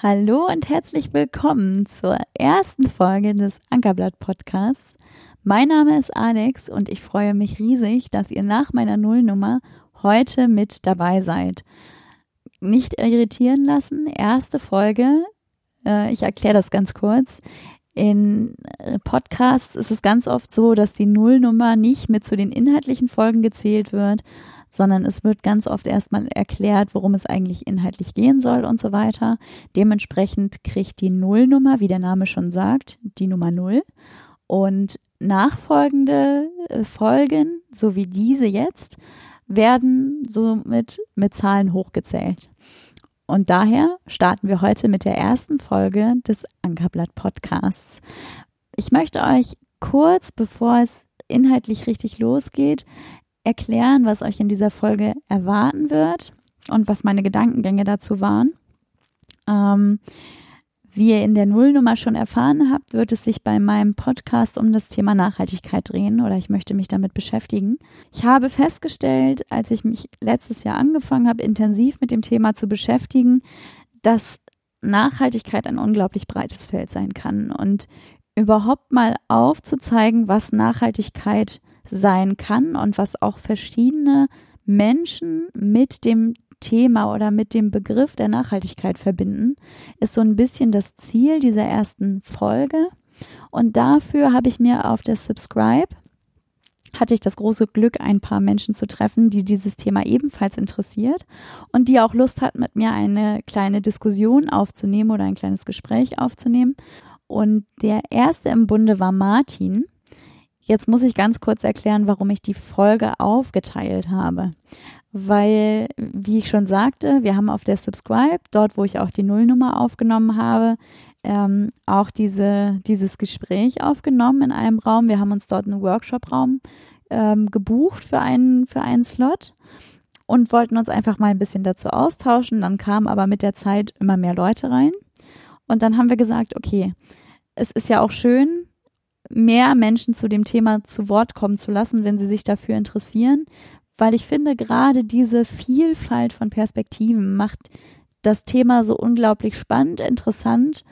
Hallo und herzlich willkommen zur ersten Folge des Ankerblatt Podcasts. Mein Name ist Alex und ich freue mich riesig, dass ihr nach meiner Nullnummer heute mit dabei seid. Nicht irritieren lassen, erste Folge. Äh, ich erkläre das ganz kurz. In Podcasts ist es ganz oft so, dass die Nullnummer nicht mit zu den inhaltlichen Folgen gezählt wird, sondern es wird ganz oft erstmal erklärt, worum es eigentlich inhaltlich gehen soll und so weiter. Dementsprechend kriegt die Nullnummer, wie der Name schon sagt, die Nummer Null. Und nachfolgende äh, Folgen, so wie diese jetzt, werden somit mit Zahlen hochgezählt. Und daher starten wir heute mit der ersten Folge des Ankerblatt Podcasts. Ich möchte euch kurz, bevor es inhaltlich richtig losgeht, erklären, was euch in dieser Folge erwarten wird und was meine Gedankengänge dazu waren. Ähm, wie ihr in der Nullnummer schon erfahren habt, wird es sich bei meinem Podcast um das Thema Nachhaltigkeit drehen oder ich möchte mich damit beschäftigen. Ich habe festgestellt, als ich mich letztes Jahr angefangen habe, intensiv mit dem Thema zu beschäftigen, dass Nachhaltigkeit ein unglaublich breites Feld sein kann und überhaupt mal aufzuzeigen, was Nachhaltigkeit ist sein kann und was auch verschiedene Menschen mit dem Thema oder mit dem Begriff der Nachhaltigkeit verbinden, ist so ein bisschen das Ziel dieser ersten Folge. Und dafür habe ich mir auf der Subscribe hatte ich das große Glück, ein paar Menschen zu treffen, die dieses Thema ebenfalls interessiert und die auch Lust hat, mit mir eine kleine Diskussion aufzunehmen oder ein kleines Gespräch aufzunehmen. Und der erste im Bunde war Martin. Jetzt muss ich ganz kurz erklären, warum ich die Folge aufgeteilt habe. Weil, wie ich schon sagte, wir haben auf der Subscribe, dort wo ich auch die Nullnummer aufgenommen habe, ähm, auch diese, dieses Gespräch aufgenommen in einem Raum. Wir haben uns dort einen Workshop-Raum ähm, gebucht für einen, für einen Slot und wollten uns einfach mal ein bisschen dazu austauschen. Dann kamen aber mit der Zeit immer mehr Leute rein. Und dann haben wir gesagt, okay, es ist ja auch schön, mehr Menschen zu dem Thema zu Wort kommen zu lassen, wenn sie sich dafür interessieren, weil ich finde, gerade diese Vielfalt von Perspektiven macht das Thema so unglaublich spannend, interessant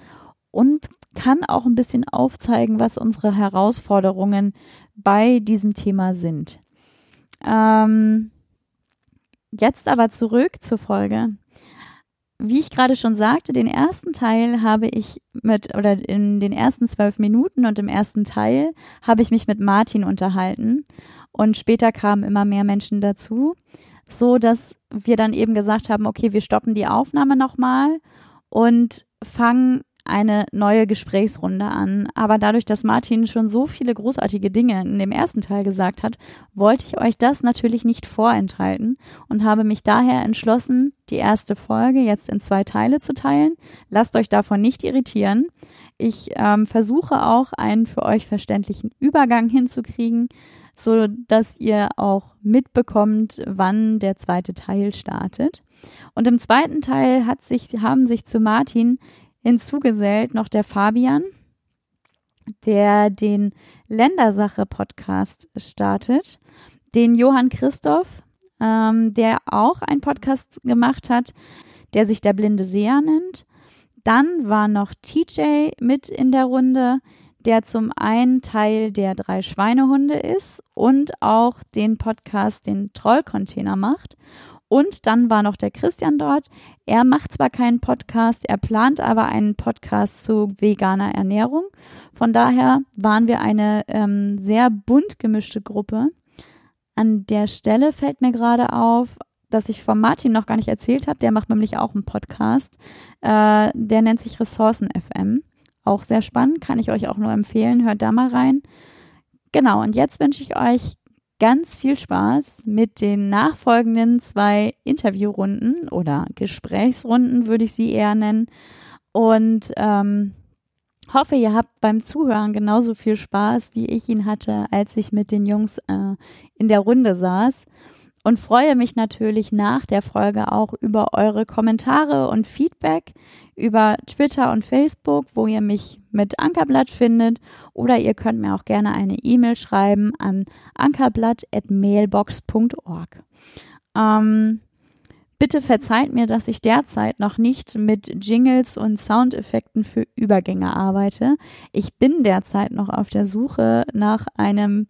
und kann auch ein bisschen aufzeigen, was unsere Herausforderungen bei diesem Thema sind. Ähm, jetzt aber zurück zur Folge wie ich gerade schon sagte, den ersten Teil habe ich mit, oder in den ersten zwölf Minuten und im ersten Teil habe ich mich mit Martin unterhalten. Und später kamen immer mehr Menschen dazu, so dass wir dann eben gesagt haben, okay, wir stoppen die Aufnahme nochmal und fangen eine neue Gesprächsrunde an. Aber dadurch, dass Martin schon so viele großartige Dinge in dem ersten Teil gesagt hat, wollte ich euch das natürlich nicht vorenthalten und habe mich daher entschlossen, die erste Folge jetzt in zwei Teile zu teilen. Lasst euch davon nicht irritieren. Ich ähm, versuche auch einen für euch verständlichen Übergang hinzukriegen, so dass ihr auch mitbekommt, wann der zweite Teil startet. Und im zweiten Teil hat sich, haben sich zu Martin hinzugesellt noch der Fabian, der den Ländersache-Podcast startet, den Johann Christoph, ähm, der auch einen Podcast gemacht hat, der sich der blinde Seher nennt. Dann war noch TJ mit in der Runde, der zum einen Teil der drei Schweinehunde ist und auch den Podcast, den Trollcontainer macht. Und dann war noch der Christian dort. Er macht zwar keinen Podcast, er plant aber einen Podcast zu veganer Ernährung. Von daher waren wir eine ähm, sehr bunt gemischte Gruppe. An der Stelle fällt mir gerade auf, dass ich von Martin noch gar nicht erzählt habe. Der macht nämlich auch einen Podcast. Äh, der nennt sich Ressourcen FM. Auch sehr spannend, kann ich euch auch nur empfehlen. Hört da mal rein. Genau, und jetzt wünsche ich euch ganz viel Spaß mit den nachfolgenden zwei Interviewrunden oder Gesprächsrunden, würde ich sie eher nennen. Und ähm, hoffe, ihr habt beim Zuhören genauso viel Spaß, wie ich ihn hatte, als ich mit den Jungs äh, in der Runde saß und freue mich natürlich nach der Folge auch über eure Kommentare und Feedback über Twitter und Facebook, wo ihr mich mit Ankerblatt findet oder ihr könnt mir auch gerne eine E-Mail schreiben an ankerblatt@mailbox.org. Ähm, Bitte verzeiht mir, dass ich derzeit noch nicht mit Jingles und Soundeffekten für Übergänge arbeite. Ich bin derzeit noch auf der Suche nach einem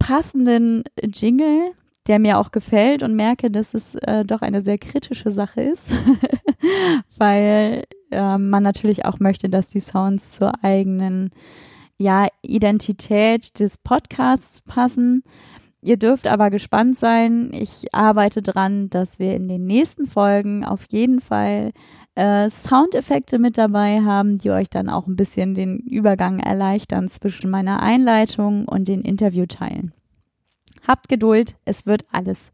passenden Jingle, der mir auch gefällt und merke, dass es äh, doch eine sehr kritische Sache ist, weil äh, man natürlich auch möchte, dass die Sounds zur eigenen ja, Identität des Podcasts passen. Ihr dürft aber gespannt sein. Ich arbeite dran, dass wir in den nächsten Folgen auf jeden Fall äh, Soundeffekte mit dabei haben, die euch dann auch ein bisschen den Übergang erleichtern zwischen meiner Einleitung und den Interviewteilen. Habt Geduld, es wird alles.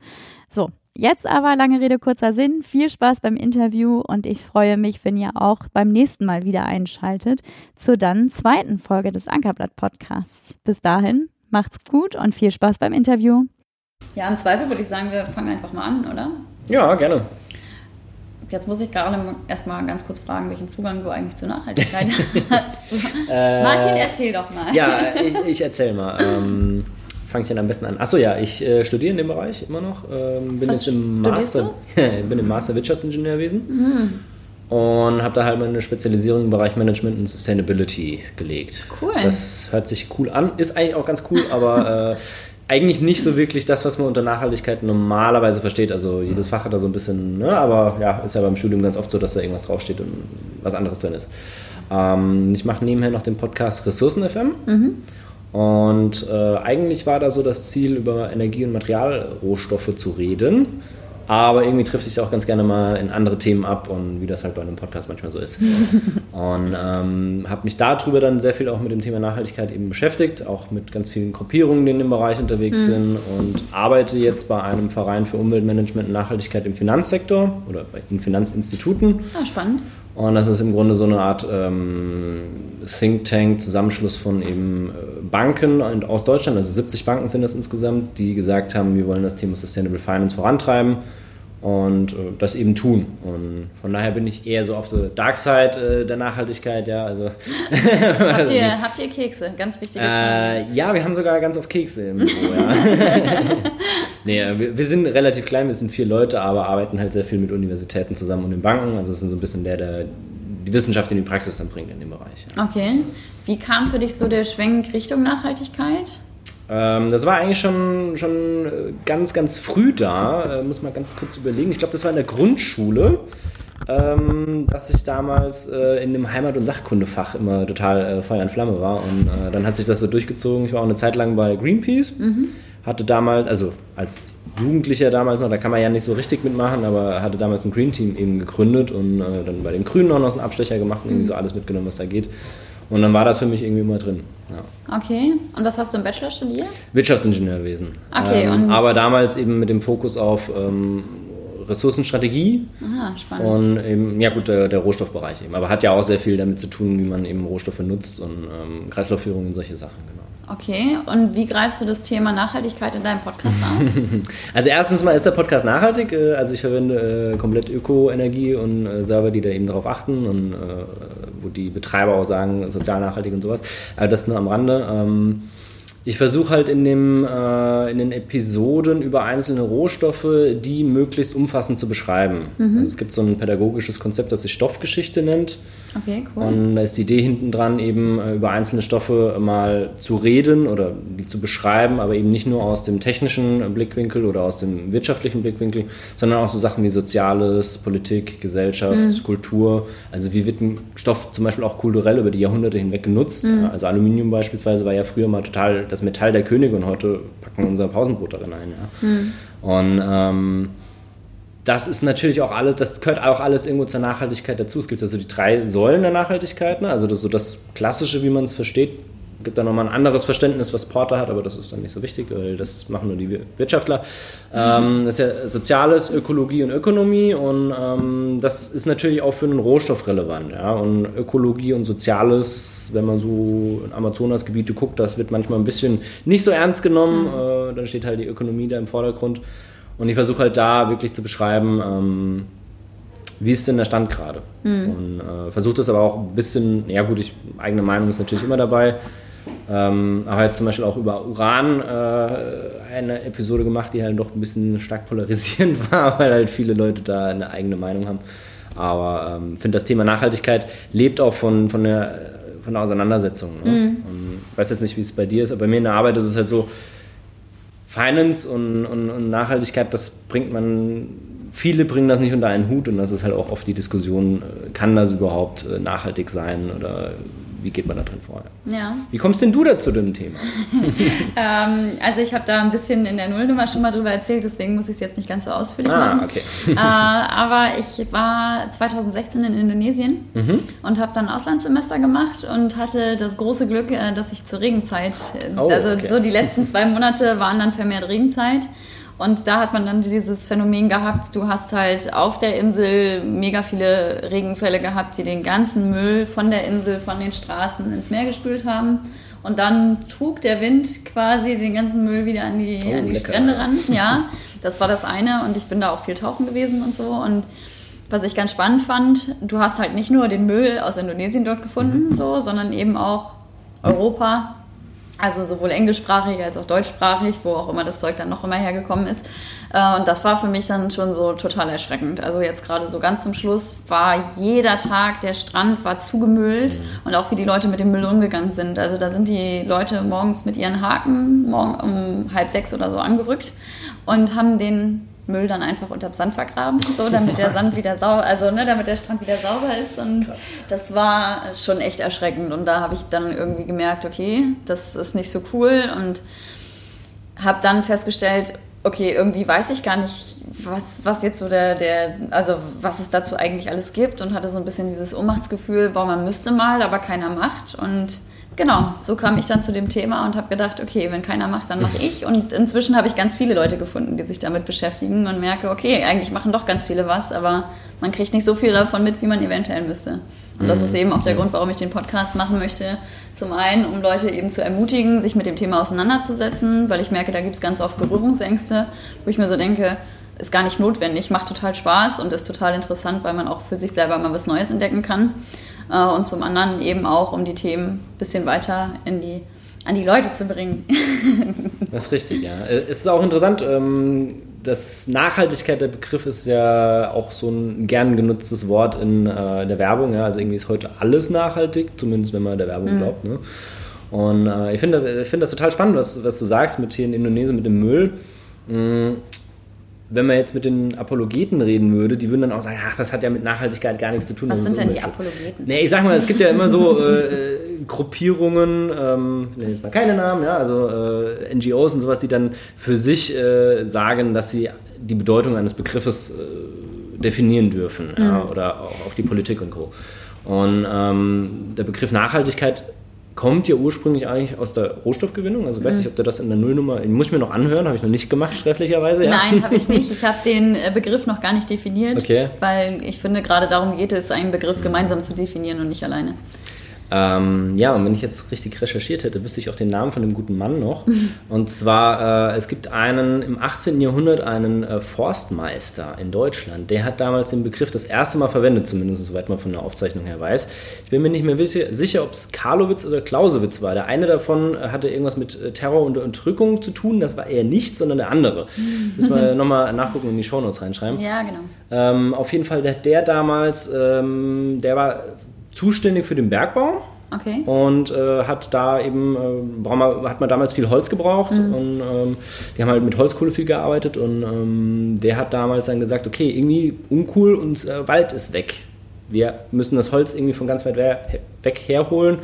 So, jetzt aber lange Rede, kurzer Sinn. Viel Spaß beim Interview und ich freue mich, wenn ihr auch beim nächsten Mal wieder einschaltet zur dann zweiten Folge des Ankerblatt Podcasts. Bis dahin, Macht's gut und viel Spaß beim Interview. Ja, im Zweifel würde ich sagen, wir fangen einfach mal an, oder? Ja, gerne. Jetzt muss ich gerade erstmal ganz kurz fragen, welchen Zugang du eigentlich zur Nachhaltigkeit hast. äh, Martin, erzähl doch mal. Ja, ich, ich erzähl mal. Ähm, Fange ich dann am besten an? Achso, ja, ich äh, studiere in dem Bereich immer noch. Ähm, bin Was jetzt im Master, bin im Master Wirtschaftsingenieurwesen. Mhm und habe da halt meine Spezialisierung im Bereich Management und Sustainability gelegt. Cool. Das hört sich cool an, ist eigentlich auch ganz cool, aber äh, eigentlich nicht so wirklich das, was man unter Nachhaltigkeit normalerweise versteht. Also jedes Fach hat da so ein bisschen, ne? aber ja, ist ja beim Studium ganz oft so, dass da irgendwas draufsteht und was anderes drin ist. Ähm, ich mache nebenher noch den Podcast Ressourcen FM. Mhm. Und äh, eigentlich war da so das Ziel, über Energie- und Materialrohstoffe zu reden. Aber irgendwie trifft sich auch ganz gerne mal in andere Themen ab und wie das halt bei einem Podcast manchmal so ist. und ähm, habe mich darüber dann sehr viel auch mit dem Thema Nachhaltigkeit eben beschäftigt, auch mit ganz vielen Gruppierungen, die in dem Bereich unterwegs mhm. sind und arbeite jetzt bei einem Verein für Umweltmanagement und Nachhaltigkeit im Finanzsektor oder in Finanzinstituten. Ah, spannend. Und das ist im Grunde so eine Art ähm, Think Tank, Zusammenschluss von eben äh, Banken aus Deutschland, also 70 Banken sind das insgesamt, die gesagt haben, wir wollen das Thema Sustainable Finance vorantreiben und äh, das eben tun. Und von daher bin ich eher so auf der Dark Side äh, der Nachhaltigkeit, ja. Also habt, ihr, habt ihr Kekse? Ganz wichtige Frage. Äh, ja, wir haben sogar ganz oft Kekse im Büro, ja. nee, wir, wir, sind relativ klein, wir sind vier Leute, aber arbeiten halt sehr viel mit Universitäten zusammen und den Banken. Also es sind so ein bisschen der, der die Wissenschaft in die Praxis dann bringt in dem Bereich. Ja. Okay. Wie kam für dich so der Schwenk Richtung Nachhaltigkeit? Ähm, das war eigentlich schon, schon äh, ganz, ganz früh da. Äh, muss mal ganz kurz überlegen. Ich glaube, das war in der Grundschule, ähm, dass ich damals äh, in dem Heimat- und Sachkundefach immer total äh, Feuer und Flamme war. Und äh, dann hat sich das so durchgezogen. Ich war auch eine Zeit lang bei Greenpeace. Mhm. Hatte damals, also als Jugendlicher damals noch, da kann man ja nicht so richtig mitmachen, aber hatte damals ein Green Team eben gegründet und äh, dann bei den Grünen auch noch einen Abstecher gemacht und irgendwie so alles mitgenommen, was da geht. Und dann war das für mich irgendwie immer drin. Ja. Okay, und was hast du im Bachelor studiert? Wirtschaftsingenieurwesen. Okay, ähm, aber damals eben mit dem Fokus auf ähm, Ressourcenstrategie. Aha, spannend. Und eben, ja gut, der, der, Rohstoffbereich eben. Aber hat ja auch sehr viel damit zu tun, wie man eben Rohstoffe nutzt und ähm, Kreislaufführung und solche Sachen, genau. Okay, und wie greifst du das Thema Nachhaltigkeit in deinem Podcast auf? also erstens mal ist der Podcast nachhaltig. Äh, also ich verwende äh, komplett Öko-Energie und äh, Server, die da eben darauf achten und wo die Betreiber auch sagen, sozial nachhaltig und sowas. Aber das nur am Rande. Ähm, ich versuche halt in, dem, in den Episoden über einzelne Rohstoffe, die möglichst umfassend zu beschreiben. Mhm. Also es gibt so ein pädagogisches Konzept, das sich Stoffgeschichte nennt. Okay, cool. Und da ist die Idee hinten dran, eben äh, über einzelne Stoffe mal zu reden oder die zu beschreiben, aber eben nicht nur aus dem technischen Blickwinkel oder aus dem wirtschaftlichen Blickwinkel, sondern auch so Sachen wie Soziales, Politik, Gesellschaft, mhm. Kultur. Also wie wird ein Stoff zum Beispiel auch kulturell über die Jahrhunderte hinweg genutzt? Mhm. Also Aluminium beispielsweise war ja früher mal total das das Metall der Könige und heute packen wir unser Pausenbrot darin ein. Ja. Mhm. Und ähm, das ist natürlich auch alles, das gehört auch alles irgendwo zur Nachhaltigkeit dazu. Es gibt also die drei Säulen der Nachhaltigkeit, ne? also das so das Klassische, wie man es versteht, gibt da nochmal ein anderes Verständnis, was Porter hat, aber das ist dann nicht so wichtig, weil das machen nur die Wirtschaftler. Ähm, das ist ja Soziales, Ökologie und Ökonomie und ähm, das ist natürlich auch für einen Rohstoff relevant. Ja? Und Ökologie und Soziales, wenn man so in Amazonasgebiete guckt, das wird manchmal ein bisschen nicht so ernst genommen. Mhm. Äh, dann steht halt die Ökonomie da im Vordergrund. Und ich versuche halt da wirklich zu beschreiben, ähm, wie ist denn der Stand gerade? Mhm. Und äh, versuche das aber auch ein bisschen, ja gut, ich, eigene Meinung ist natürlich immer dabei, Ähm, aber jetzt zum Beispiel auch über Uran äh, eine Episode gemacht, die halt doch ein bisschen stark polarisierend war, weil halt viele Leute da eine eigene Meinung haben. Aber ich ähm, finde, das Thema Nachhaltigkeit lebt auch von, von, der, von der Auseinandersetzung. Ne? Mhm. ich weiß jetzt nicht, wie es bei dir ist, aber bei mir in der Arbeit ist es halt so, Finance und, und, und Nachhaltigkeit, das bringt man viele bringen das nicht unter einen Hut und das ist halt auch oft die Diskussion, äh, kann das überhaupt äh, nachhaltig sein oder wie geht man da drin vor? Ja. Wie kommst denn du da zu dem Thema? ähm, also ich habe da ein bisschen in der Nullnummer schon mal drüber erzählt, deswegen muss ich es jetzt nicht ganz so ausführlich ah, machen. Okay. äh, aber ich war 2016 in Indonesien mhm. und habe dann ein Auslandssemester gemacht und hatte das große Glück, äh, dass ich zur Regenzeit, äh, oh, also okay. so die letzten zwei Monate waren dann vermehrt Regenzeit. Und da hat man dann dieses Phänomen gehabt, du hast halt auf der Insel mega viele Regenfälle gehabt, die den ganzen Müll von der Insel, von den Straßen ins Meer gespült haben. Und dann trug der Wind quasi den ganzen Müll wieder an die, oh, an die Strände ran. Ja, das war das eine. Und ich bin da auch viel tauchen gewesen und so. Und was ich ganz spannend fand, du hast halt nicht nur den Müll aus Indonesien dort gefunden, mhm. so, sondern eben auch Europa, also sowohl englischsprachig als auch deutschsprachig, wo auch immer das Zeug dann noch immer hergekommen ist. Äh, und das war für mich dann schon so total erschreckend. Also jetzt gerade so ganz zum Schluss war jeder Tag, der Strand war zugemüllt mhm. und auch wie die Leute mit dem Müll umgegangen sind. Also da sind die Leute morgens mit ihren Haken morgen um halb sechs oder so angerückt und haben den Müll dann einfach unterm Sand vergraben, so damit der Sand wieder sauber, also ne, damit der Strand wieder sauber ist. Und Krass. das war schon echt erschreckend. Und da habe ich dann irgendwie gemerkt, okay, das ist nicht so cool und habe dann festgestellt, okay, irgendwie weiß ich gar nicht, was, was jetzt so der, der, also was es dazu eigentlich alles gibt und hatte so ein bisschen dieses Ohnmachtsgefühl, boah, man müsste mal, aber keiner macht. Und genau, so kam ich dann zu dem Thema und habe gedacht, okay, wenn keiner macht, dann mache ich. Und inzwischen habe ich ganz viele Leute gefunden, die sich damit beschäftigen und merke, okay, eigentlich machen doch ganz viele was, aber man kriegt nicht so viel davon mit, wie man eventuell müsste. Und das ist mhm. eben auch der Grund, warum ich den Podcast machen möchte. Zum einen, um Leute eben zu ermutigen, sich mit dem Thema auseinanderzusetzen, weil ich merke, da gibt es ganz oft Berührungsängste, wo ich mir so denke, ist gar nicht notwendig, macht total Spaß und ist total interessant, weil man auch für sich selber mal was Neues entdecken kann. Äh, und zum anderen eben auch, um die Themen ein bisschen weiter in die, an die Leute zu bringen. das ist richtig, ja. Äh, es ist auch interessant, ähm, das Nachhaltigkeit der Begriff ist ja auch so ein gern genutztes Wort in äh, der Werbung. Ja. Also irgendwie ist heute alles nachhaltig, zumindest wenn man der Werbung mhm. glaubt. Ne? Und ich finde das, find das total spannend, was, was du sagst mit hier in Indonesien mit dem Müll. Mm, wenn man jetzt mit den Apologeten reden würde, die würden dann auch sagen, ach, das hat ja mit Nachhaltigkeit gar nichts zu tun. Was sind denn die Apologeten? Nee, ich sag mal, es gibt ja immer so äh, Gruppierungen, ähm, nenne jetzt mal keine Namen, ja, also äh, NGOs und sowas, die dann für sich äh, sagen, dass sie die Bedeutung eines Begriffes äh, definieren dürfen mhm. ja, oder auch, auch, die Politik und Co. Und ähm, der Begriff Nachhaltigkeit kommt ja ursprünglich eigentlich aus der Rohstoffgewinnung. Also weiß mhm. nicht, ob du das in der Nullnummer, muss ich mir noch anhören, habe ich noch nicht gemacht, schriftlicherweise. Ja. Nein, habe ich nicht. Ich habe den äh, Begriff noch gar nicht definiert, okay. weil ich finde, gerade darum geht es, einen Begriff gemeinsam zu definieren und nicht alleine. Ähm, ja, und wenn ich jetzt richtig recherchiert hätte, wüsste ich auch den Namen von dem guten Mann noch. Und zwar, äh, es gibt einen im 18. Jahrhundert einen äh, Forstmeister in Deutschland, der hat damals den Begriff das erste Mal verwendet, zumindest soweit man von der Aufzeichnung her weiß. Ich bin mir nicht mehr sicher, ob es Karlowitz oder Clausewitz war. Der eine davon äh, hatte irgendwas mit äh, Terror und Entrückung zu tun, das war eher nichts, sondern der andere. Müssen wir nochmal nachgucken und in die Shownotes reinschreiben. Ja, genau. Ähm, auf jeden Fall, der, der damals, ähm, der war zuständig für den Bergbau. Okay. Und äh, hat da eben, äh, hat man damals viel Holz gebraucht mhm. und ähm, die haben halt mit Holzkohle viel gearbeitet und ähm, der hat damals dann gesagt, okay, irgendwie uncool und äh, Wald ist weg. Wir müssen das Holz irgendwie von ganz weit weg herholen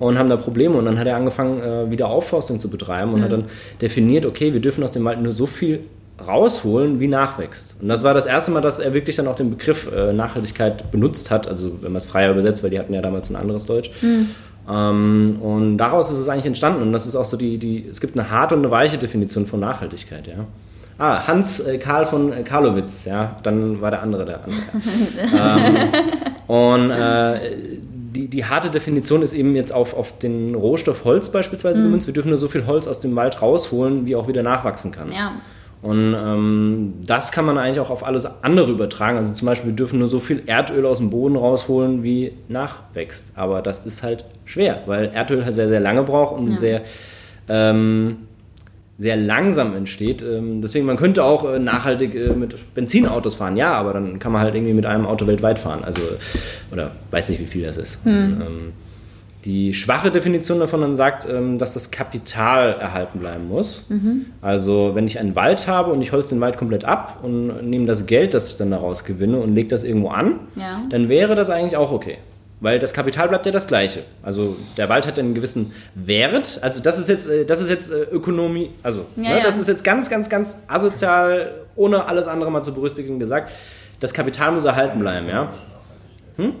und haben da Probleme und dann hat er angefangen, äh, wieder Aufforstung zu betreiben und mhm. hat dann definiert, okay, wir dürfen aus dem Wald nur so viel rausholen, wie nachwächst. Und das war das erste Mal, dass er wirklich dann auch den Begriff äh, Nachhaltigkeit benutzt hat, also wenn man es freier übersetzt, weil die hatten ja damals ein anderes Deutsch. Mhm. Ähm, und daraus ist es eigentlich entstanden und das ist auch so die, die, es gibt eine harte und eine weiche Definition von Nachhaltigkeit, ja. Ah, Hans äh, Karl von äh, Karlowitz, ja, dann war der andere der andere. ähm, und äh, die, die harte Definition ist eben jetzt auf, auf den Rohstoff Holz beispielsweise mhm. gemünzt. Wir dürfen nur so viel Holz aus dem Wald rausholen, wie auch wieder nachwachsen kann. Ja. Und ähm, das kann man eigentlich auch auf alles andere übertragen. Also zum Beispiel, wir dürfen nur so viel Erdöl aus dem Boden rausholen, wie nachwächst. Aber das ist halt schwer, weil Erdöl halt sehr, sehr lange braucht und ja. sehr, ähm, sehr langsam entsteht. Ähm, deswegen, man könnte auch äh, nachhaltig äh, mit Benzinautos fahren, ja, aber dann kann man halt irgendwie mit einem Auto weltweit fahren. Also, oder weiß nicht, wie viel das ist. Hm. Und, ähm, die schwache Definition davon dann sagt, ähm, dass das Kapital erhalten bleiben muss. Mhm. Also wenn ich einen Wald habe und ich holze den Wald komplett ab und nehme das Geld, das ich dann daraus gewinne und lege das irgendwo an, ja. dann wäre das eigentlich auch okay. Weil das Kapital bleibt ja das gleiche. Also der Wald hat einen gewissen Wert. Also das ist jetzt, äh, das ist jetzt äh, Ökonomie, also ja, ne, ja. das ist jetzt ganz, ganz, ganz asozial, ohne alles andere mal zu berücksichtigen gesagt. Das Kapital muss erhalten bleiben, ja. Hm?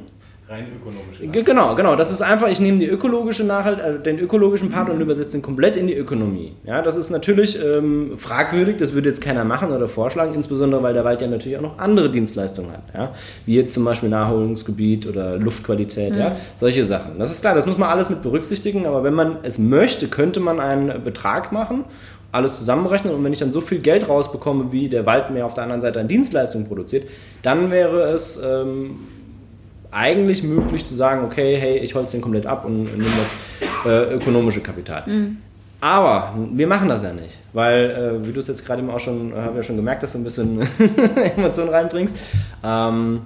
Rein ökonomische. Genau, genau. Das ist einfach, ich nehme die ökologische Nachhalt, also den ökologischen Part und übersetze den komplett in die Ökonomie. Ja, das ist natürlich ähm, fragwürdig, das würde jetzt keiner machen oder vorschlagen, insbesondere weil der Wald ja natürlich auch noch andere Dienstleistungen hat. Ja? Wie jetzt zum Beispiel Naherholungsgebiet oder Luftqualität, mhm. ja, solche Sachen. Das ist klar, das muss man alles mit berücksichtigen, aber wenn man es möchte, könnte man einen Betrag machen alles zusammenrechnen und wenn ich dann so viel Geld rausbekomme, wie der Wald mir auf der anderen Seite an Dienstleistungen produziert, dann wäre es ähm, eigentlich möglich zu sagen, okay, hey, ich holze den komplett ab und nehme das äh, ökonomische Kapital. Mhm. Aber wir machen das ja nicht, weil, äh, wie du es jetzt gerade eben auch schon, äh, habe ja schon gemerkt, dass du ein bisschen Emotionen reinbringst. Ähm,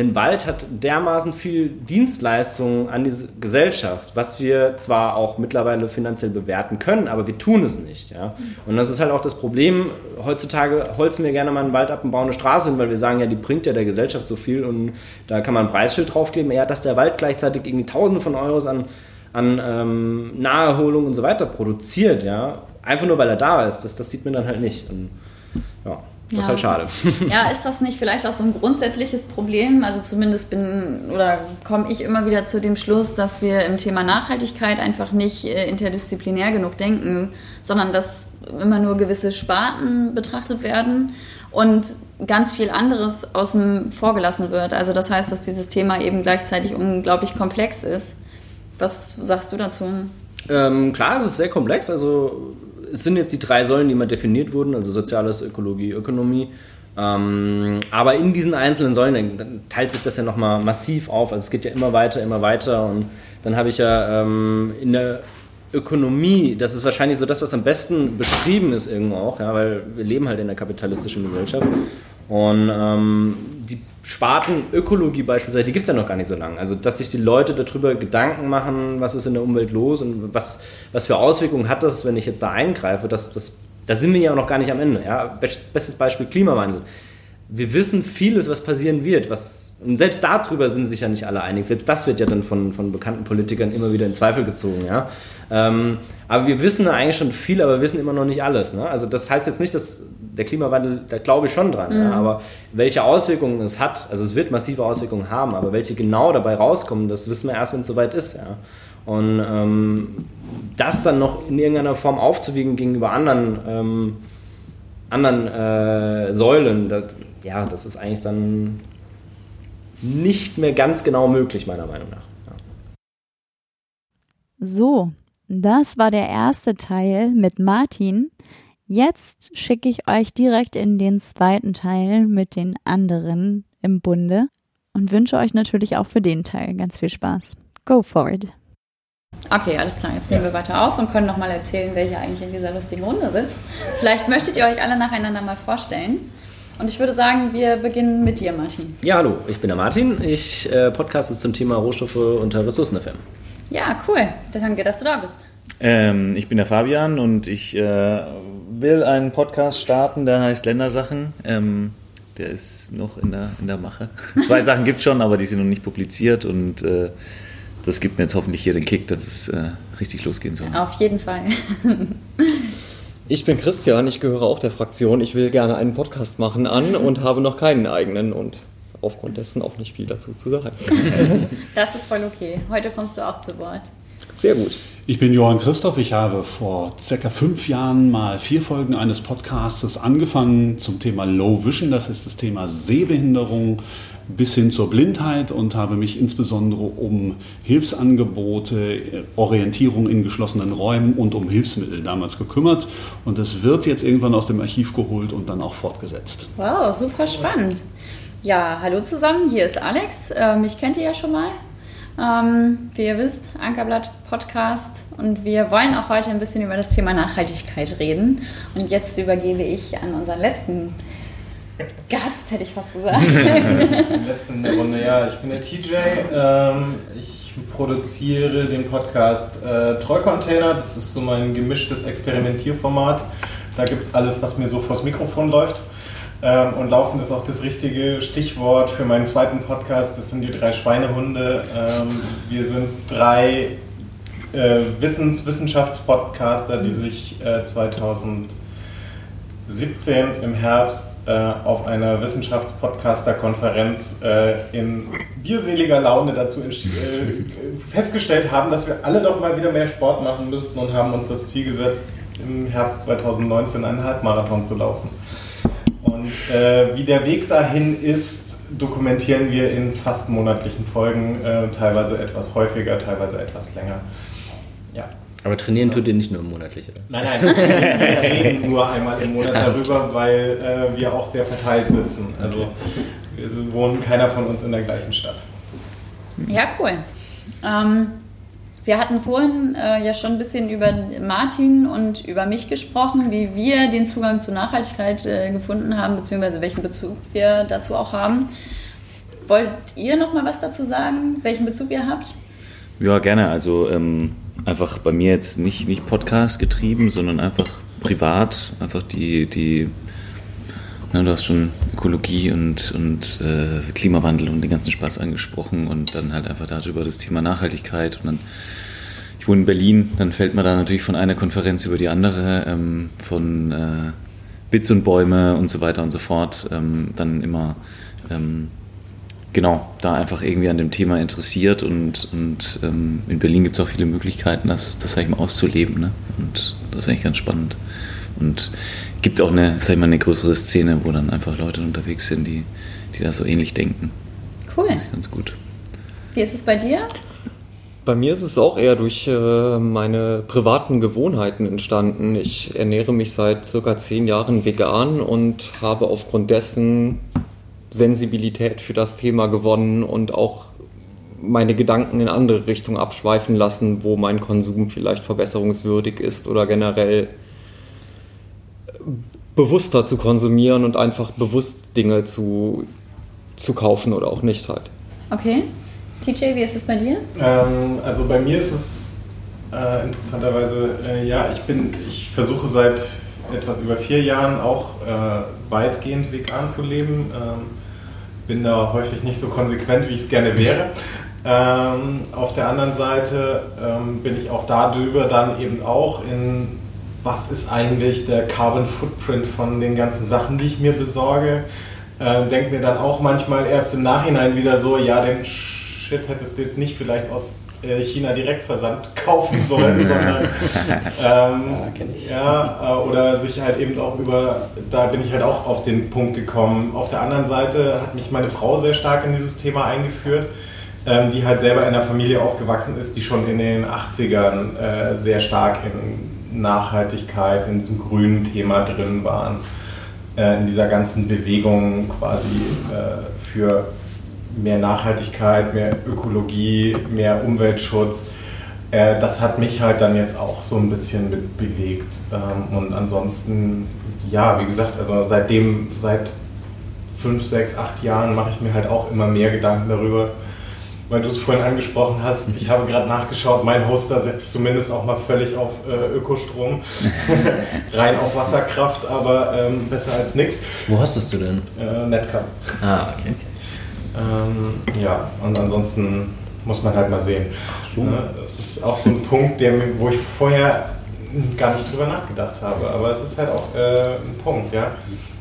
ein Wald hat dermaßen viel Dienstleistungen an diese Gesellschaft, was wir zwar auch mittlerweile finanziell bewerten können, aber wir tun es nicht. Ja? Und das ist halt auch das Problem. Heutzutage holzen wir gerne mal einen Wald ab und bauen eine Straße hin, weil wir sagen, ja, die bringt ja der Gesellschaft so viel und da kann man ein Preisschild draufkleben. Ja, dass der Wald gleichzeitig irgendwie Tausende von Euros an, an ähm, Naherholung und so weiter produziert, ja, einfach nur weil er da ist, das, das sieht man dann halt nicht. Und, ja. Das ja. ist halt schade. Ja, ist das nicht vielleicht auch so ein grundsätzliches Problem? Also zumindest bin oder komme ich immer wieder zu dem Schluss, dass wir im Thema Nachhaltigkeit einfach nicht äh, interdisziplinär genug denken, sondern dass immer nur gewisse Sparten betrachtet werden und ganz viel anderes außen vorgelassen wird. Also das heißt, dass dieses Thema eben gleichzeitig unglaublich komplex ist. Was sagst du dazu? Ähm, klar, es ist sehr komplex. Also es sind jetzt die drei Säulen, die mal definiert wurden, also Soziales, Ökologie, Ökonomie. Ähm, aber in diesen einzelnen Säulen teilt sich das ja nochmal massiv auf. Also es geht ja immer weiter, immer weiter. Und dann habe ich ja ähm, in der Ökonomie, das ist wahrscheinlich so das, was am besten beschrieben ist irgendwo auch, ja, weil wir leben halt in der kapitalistischen Gesellschaft. Und ähm, Sparten Ökologie beispielsweise, die gibt es ja noch gar nicht so lange. Also, dass sich die Leute darüber Gedanken machen, was ist in der Umwelt los und was, was für Auswirkungen hat das, wenn ich jetzt da eingreife, das, das, da sind wir ja noch gar nicht am Ende. Ja? Bestes Beispiel Klimawandel. Wir wissen vieles, was passieren wird, was und selbst darüber sind sich ja nicht alle einig. Selbst das wird ja dann von, von bekannten Politikern immer wieder in Zweifel gezogen. Ja? Ähm, aber wir wissen eigentlich schon viel, aber wir wissen immer noch nicht alles. Ne? Also das heißt jetzt nicht, dass der Klimawandel, da glaube ich schon dran. Mhm. Ja? Aber welche Auswirkungen es hat, also es wird massive Auswirkungen haben, aber welche genau dabei rauskommen, das wissen wir erst, wenn es soweit ist. Ja? Und ähm, das dann noch in irgendeiner Form aufzuwiegen gegenüber anderen, ähm, anderen äh, Säulen, das, ja, das ist eigentlich dann nicht mehr ganz genau möglich, meiner Meinung nach. Ja. So, das war der erste Teil mit Martin. Jetzt schicke ich euch direkt in den zweiten Teil mit den anderen im Bunde und wünsche euch natürlich auch für den Teil ganz viel Spaß. Go for it. Okay, alles klar. Jetzt nehmen wir weiter auf und können nochmal erzählen, wer hier eigentlich in dieser lustigen Runde sitzt. Vielleicht möchtet ihr euch alle nacheinander mal vorstellen. Und ich würde sagen, wir beginnen mit dir, Martin. Ja, hallo, ich bin der Martin. Ich äh, podcaste zum Thema Rohstoffe unter Ressourcen-FM. Ja, cool. Danke, dass du da bist. Ähm, ich bin der Fabian und ich äh, will einen Podcast starten, der heißt Ländersachen. Ähm, der ist noch in der, in der Mache. Zwei Sachen gibt es schon, aber die sind noch nicht publiziert und äh, das gibt mir jetzt hoffentlich hier den Kick, dass es äh, richtig losgehen soll. Auf jeden Fall. Ich bin Christian, ich gehöre auch der Fraktion. Ich will gerne einen Podcast machen an und habe noch keinen eigenen und aufgrund dessen auch nicht viel dazu zu sagen. Das ist voll okay. Heute kommst du auch zu Wort. Sehr gut. Ich bin Johann Christoph. Ich habe vor circa fünf Jahren mal vier Folgen eines Podcasts angefangen zum Thema Low Vision. Das ist das Thema Sehbehinderung bis hin zur Blindheit und habe mich insbesondere um Hilfsangebote, Orientierung in geschlossenen Räumen und um Hilfsmittel damals gekümmert. Und es wird jetzt irgendwann aus dem Archiv geholt und dann auch fortgesetzt. Wow, super spannend. Ja, hallo zusammen, hier ist Alex. Mich kennt ihr ja schon mal. Ähm, wie ihr wisst, Ankerblatt Podcast und wir wollen auch heute ein bisschen über das Thema Nachhaltigkeit reden. Und jetzt übergebe ich an unseren letzten Gast, hätte ich fast gesagt. Letzten Runde, ja. Ich bin der TJ. Ähm, ich produziere den Podcast äh, Treucontainer. Das ist so mein gemischtes Experimentierformat. Da gibt es alles, was mir so vors Mikrofon läuft. Ähm, und laufen ist auch das richtige Stichwort für meinen zweiten Podcast. Das sind die drei Schweinehunde. Ähm, wir sind drei äh, Wissens-, Wissenschaftspodcaster, die sich äh, 2017 im Herbst äh, auf einer Wissenschaftspodcaster-Konferenz äh, in bierseliger Laune dazu äh, festgestellt haben, dass wir alle doch mal wieder mehr Sport machen müssten und haben uns das Ziel gesetzt, im Herbst 2019 einen Halbmarathon zu laufen. Und äh, wie der Weg dahin ist, dokumentieren wir in fast monatlichen Folgen, äh, teilweise etwas häufiger, teilweise etwas länger. Ja. Aber trainieren tut ihr nicht nur monatlich, oder? Nein, nein, wir reden nur einmal im Monat darüber, weil äh, wir auch sehr verteilt sitzen. Also wir wohnen keiner von uns in der gleichen Stadt. Ja, cool. Ähm, wir hatten vorhin äh, ja schon ein bisschen über Martin und über mich gesprochen, wie wir den Zugang zur Nachhaltigkeit äh, gefunden haben, beziehungsweise welchen Bezug wir dazu auch haben. Wollt ihr noch mal was dazu sagen, welchen Bezug ihr habt? Ja, gerne. Also ähm, einfach bei mir jetzt nicht, nicht Podcast getrieben, sondern einfach privat, einfach die, die ja, du hast schon Ökologie und, und äh, Klimawandel und den ganzen Spaß angesprochen und dann halt einfach darüber das Thema Nachhaltigkeit und dann ich wohne in Berlin, dann fällt man da natürlich von einer Konferenz über die andere, ähm, von äh, Bits und Bäume und so weiter und so fort, ähm, dann immer ähm, genau da einfach irgendwie an dem Thema interessiert und, und ähm, in Berlin gibt es auch viele Möglichkeiten, das, das sag ich mal, auszuleben ne? und das ist eigentlich ganz spannend. Und gibt auch eine, sag ich mal, eine größere Szene, wo dann einfach Leute unterwegs sind, die, die da so ähnlich denken. Cool. Das ist ganz gut. Wie ist es bei dir? Bei mir ist es auch eher durch äh, meine privaten Gewohnheiten entstanden. Ich ernähre mich seit circa zehn Jahren vegan und habe aufgrund dessen Sensibilität für das Thema gewonnen und auch meine Gedanken in andere Richtungen abschweifen lassen, wo mein Konsum vielleicht verbesserungswürdig ist oder generell bewusster zu konsumieren und einfach bewusst Dinge zu, zu kaufen oder auch nicht halt. Okay. TJ, wie ist es bei dir? Ähm, also bei mir ist es äh, interessanterweise, äh, ja, ich bin, ich versuche seit etwas über vier Jahren auch äh, weitgehend vegan zu leben. Ähm, bin da häufig nicht so konsequent, wie ich es gerne wäre. Ähm, auf der anderen Seite ähm, bin ich auch darüber dann eben auch in was ist eigentlich der Carbon Footprint von den ganzen Sachen, die ich mir besorge. Äh, Denke mir dann auch manchmal erst im Nachhinein wieder so, ja, den Shit hättest du jetzt nicht vielleicht aus China direkt versandt kaufen sollen, sondern ähm, ja, äh, oder sich halt eben auch über, da bin ich halt auch auf den Punkt gekommen. Auf der anderen Seite hat mich meine Frau sehr stark in dieses Thema eingeführt, ähm, die halt selber in einer Familie aufgewachsen ist, die schon in den 80ern äh, sehr stark in Nachhaltigkeit, in diesem grünen Thema drin waren, äh, in dieser ganzen Bewegung quasi äh, für mehr Nachhaltigkeit, mehr Ökologie, mehr Umweltschutz. Äh, das hat mich halt dann jetzt auch so ein bisschen mit bewegt. Ähm, und ansonsten, ja, wie gesagt, also seitdem, seit fünf, sechs, acht Jahren mache ich mir halt auch immer mehr Gedanken darüber, weil du es vorhin angesprochen hast, ich habe gerade nachgeschaut, mein Hoster setzt zumindest auch mal völlig auf äh, Ökostrom, rein auf Wasserkraft, aber ähm, besser als nichts. Wo hostest du denn? Äh, Netcam. Ah, okay, okay. Ähm, ja, und ansonsten muss man halt mal sehen. Ne? Das ist auch so ein Punkt, der, wo ich vorher gar nicht drüber nachgedacht habe. Aber es ist halt auch äh, ein Punkt, ja.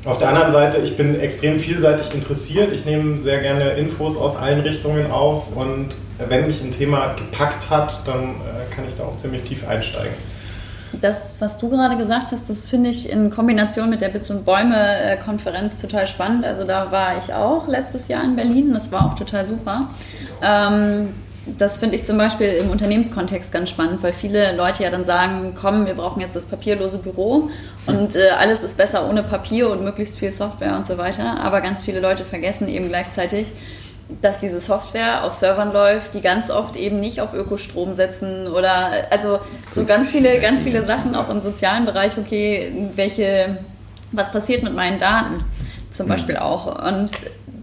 Auf der anderen Seite, ich bin extrem vielseitig interessiert. Ich nehme sehr gerne Infos aus allen Richtungen auf und wenn mich ein Thema gepackt hat, dann äh, kann ich da auch ziemlich tief einsteigen. Das, was du gerade gesagt hast, das finde ich in Kombination mit der Bits und Bäume-Konferenz total spannend. Also da war ich auch letztes Jahr in Berlin. Das war auch total super. Ähm, das finde ich zum Beispiel im Unternehmenskontext ganz spannend, weil viele Leute ja dann sagen, komm, wir brauchen jetzt das papierlose Büro und äh, alles ist besser ohne Papier und möglichst viel Software und so weiter. Aber ganz viele Leute vergessen eben gleichzeitig, dass diese Software auf Servern läuft, die ganz oft eben nicht auf Ökostrom setzen oder also so ganz viele, ganz viele Sachen auch im sozialen Bereich, okay, welche, was passiert mit meinen Daten zum Beispiel auch. Und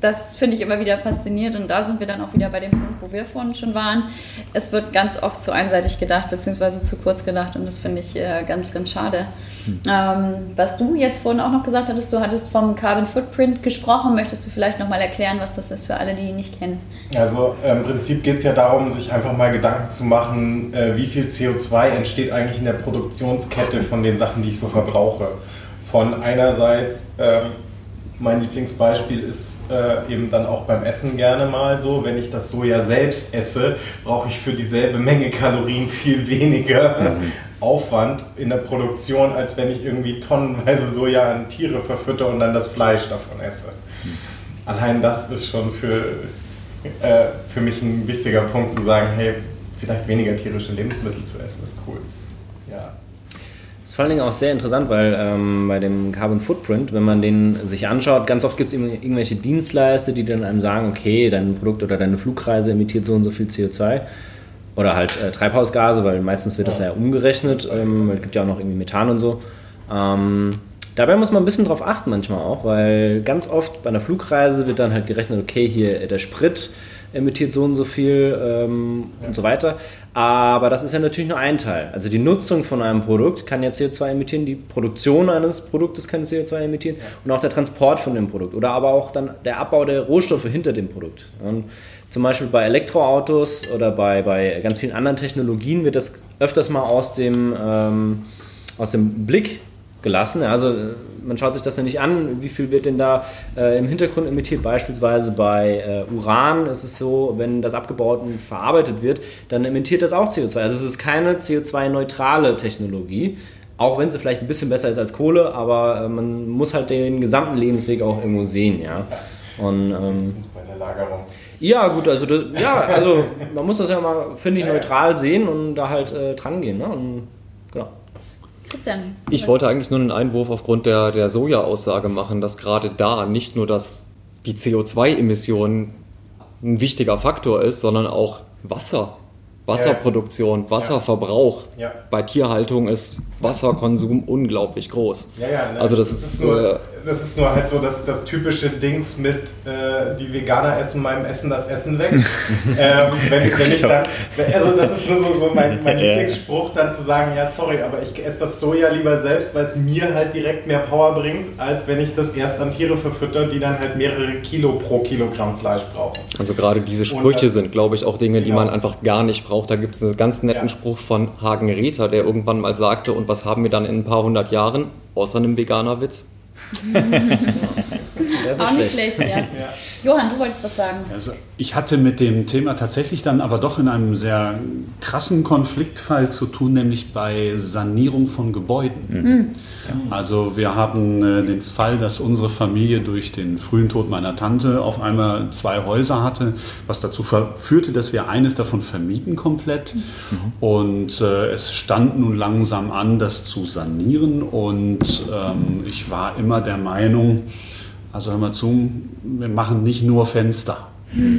das finde ich immer wieder faszinierend und da sind wir dann auch wieder bei dem Punkt, wo wir vorhin schon waren. Es wird ganz oft zu einseitig gedacht, beziehungsweise zu kurz gedacht und das finde ich äh, ganz, ganz schade. Hm. Ähm, was du jetzt vorhin auch noch gesagt hattest, du hattest vom Carbon Footprint gesprochen. Möchtest du vielleicht nochmal erklären, was das ist für alle, die ihn nicht kennen? Also im Prinzip geht es ja darum, sich einfach mal Gedanken zu machen, äh, wie viel CO2 entsteht eigentlich in der Produktionskette von den Sachen, die ich so verbrauche. Von einerseits ähm, mein Lieblingsbeispiel ist äh, eben dann auch beim Essen gerne mal so, wenn ich das Soja selbst esse, brauche ich für dieselbe Menge Kalorien viel weniger mhm. Aufwand in der Produktion, als wenn ich irgendwie tonnenweise Soja an Tiere verfütter und dann das Fleisch davon esse. Mhm. Allein das ist schon für, äh, für mich ein wichtiger Punkt zu sagen, hey, vielleicht weniger tierische Lebensmittel zu essen ist cool. Ja ist vor allen Dingen auch sehr interessant, weil ähm, bei dem Carbon Footprint, wenn man den sich anschaut, ganz oft gibt es irgendwelche Dienstleister, die dann einem sagen, okay, dein Produkt oder deine Flugreise emittiert so und so viel CO2 oder halt äh, Treibhausgase, weil meistens wird das ja umgerechnet, ähm, es gibt ja auch noch irgendwie Methan und so. Ähm, dabei muss man ein bisschen drauf achten manchmal auch, weil ganz oft bei einer Flugreise wird dann halt gerechnet, okay, hier der Sprit emittiert so und so viel ähm, ja. und so weiter. Aber das ist ja natürlich nur ein Teil. Also die Nutzung von einem Produkt kann ja CO2 emittieren, die Produktion eines Produktes kann CO2 emittieren ja. und auch der Transport von dem Produkt oder aber auch dann der Abbau der Rohstoffe hinter dem Produkt. Und zum Beispiel bei Elektroautos oder bei, bei ganz vielen anderen Technologien wird das öfters mal aus dem, ähm, aus dem Blick gelassen. Also man schaut sich das ja nicht an, wie viel wird denn da äh, im Hintergrund emittiert. Beispielsweise bei äh, Uran ist es so, wenn das abgebaut und verarbeitet wird, dann emittiert das auch CO2. Also es ist keine CO2-neutrale Technologie. Auch wenn sie vielleicht ein bisschen besser ist als Kohle, aber äh, man muss halt den gesamten Lebensweg auch irgendwo sehen, ja. Und, ähm, bei der Lagerung. Ja, gut, also, das, ja, also man muss das ja mal, finde ich, neutral sehen und da halt äh, dran gehen. Ne? Und, genau. Christian. Ich wollte eigentlich nur einen Einwurf aufgrund der, der Soja-Aussage machen, dass gerade da nicht nur das, die CO2-Emission ein wichtiger Faktor ist, sondern auch Wasser. Wasserproduktion, Wasserverbrauch. Ja. Bei Tierhaltung ist Wasserkonsum unglaublich groß. Ja, ja, ne? Also das, das ist, ist nur, äh, das ist nur halt so das, das typische Dings mit äh, die Veganer essen meinem Essen das Essen weg. ähm, wenn, wenn ich dann, also das ist nur so, so mein, mein Lieblingsspruch, dann zu sagen, ja sorry, aber ich esse das Soja lieber selbst, weil es mir halt direkt mehr Power bringt, als wenn ich das erst an Tiere verfütter, die dann halt mehrere Kilo pro Kilogramm Fleisch brauchen. Also gerade diese Sprüche Und, sind, glaube ich, auch Dinge, die genau. man einfach gar nicht braucht. Da gibt es einen ganz netten ja. Spruch von Hagen Rether, der irgendwann mal sagte, und was haben wir dann in ein paar hundert Jahren, außer einem Veganerwitz? Auch nicht schlecht, schlecht ja. ja. Johann, du wolltest was sagen. Also ich hatte mit dem Thema tatsächlich dann aber doch in einem sehr krassen Konfliktfall zu tun, nämlich bei Sanierung von Gebäuden. Mhm. Also wir haben äh, den Fall, dass unsere Familie durch den frühen Tod meiner Tante auf einmal zwei Häuser hatte, was dazu führte, dass wir eines davon vermieten komplett. Mhm. Und äh, es stand nun langsam an, das zu sanieren. Und ähm, ich war immer der Meinung, also hör mal zu, wir machen nicht nur Fenster.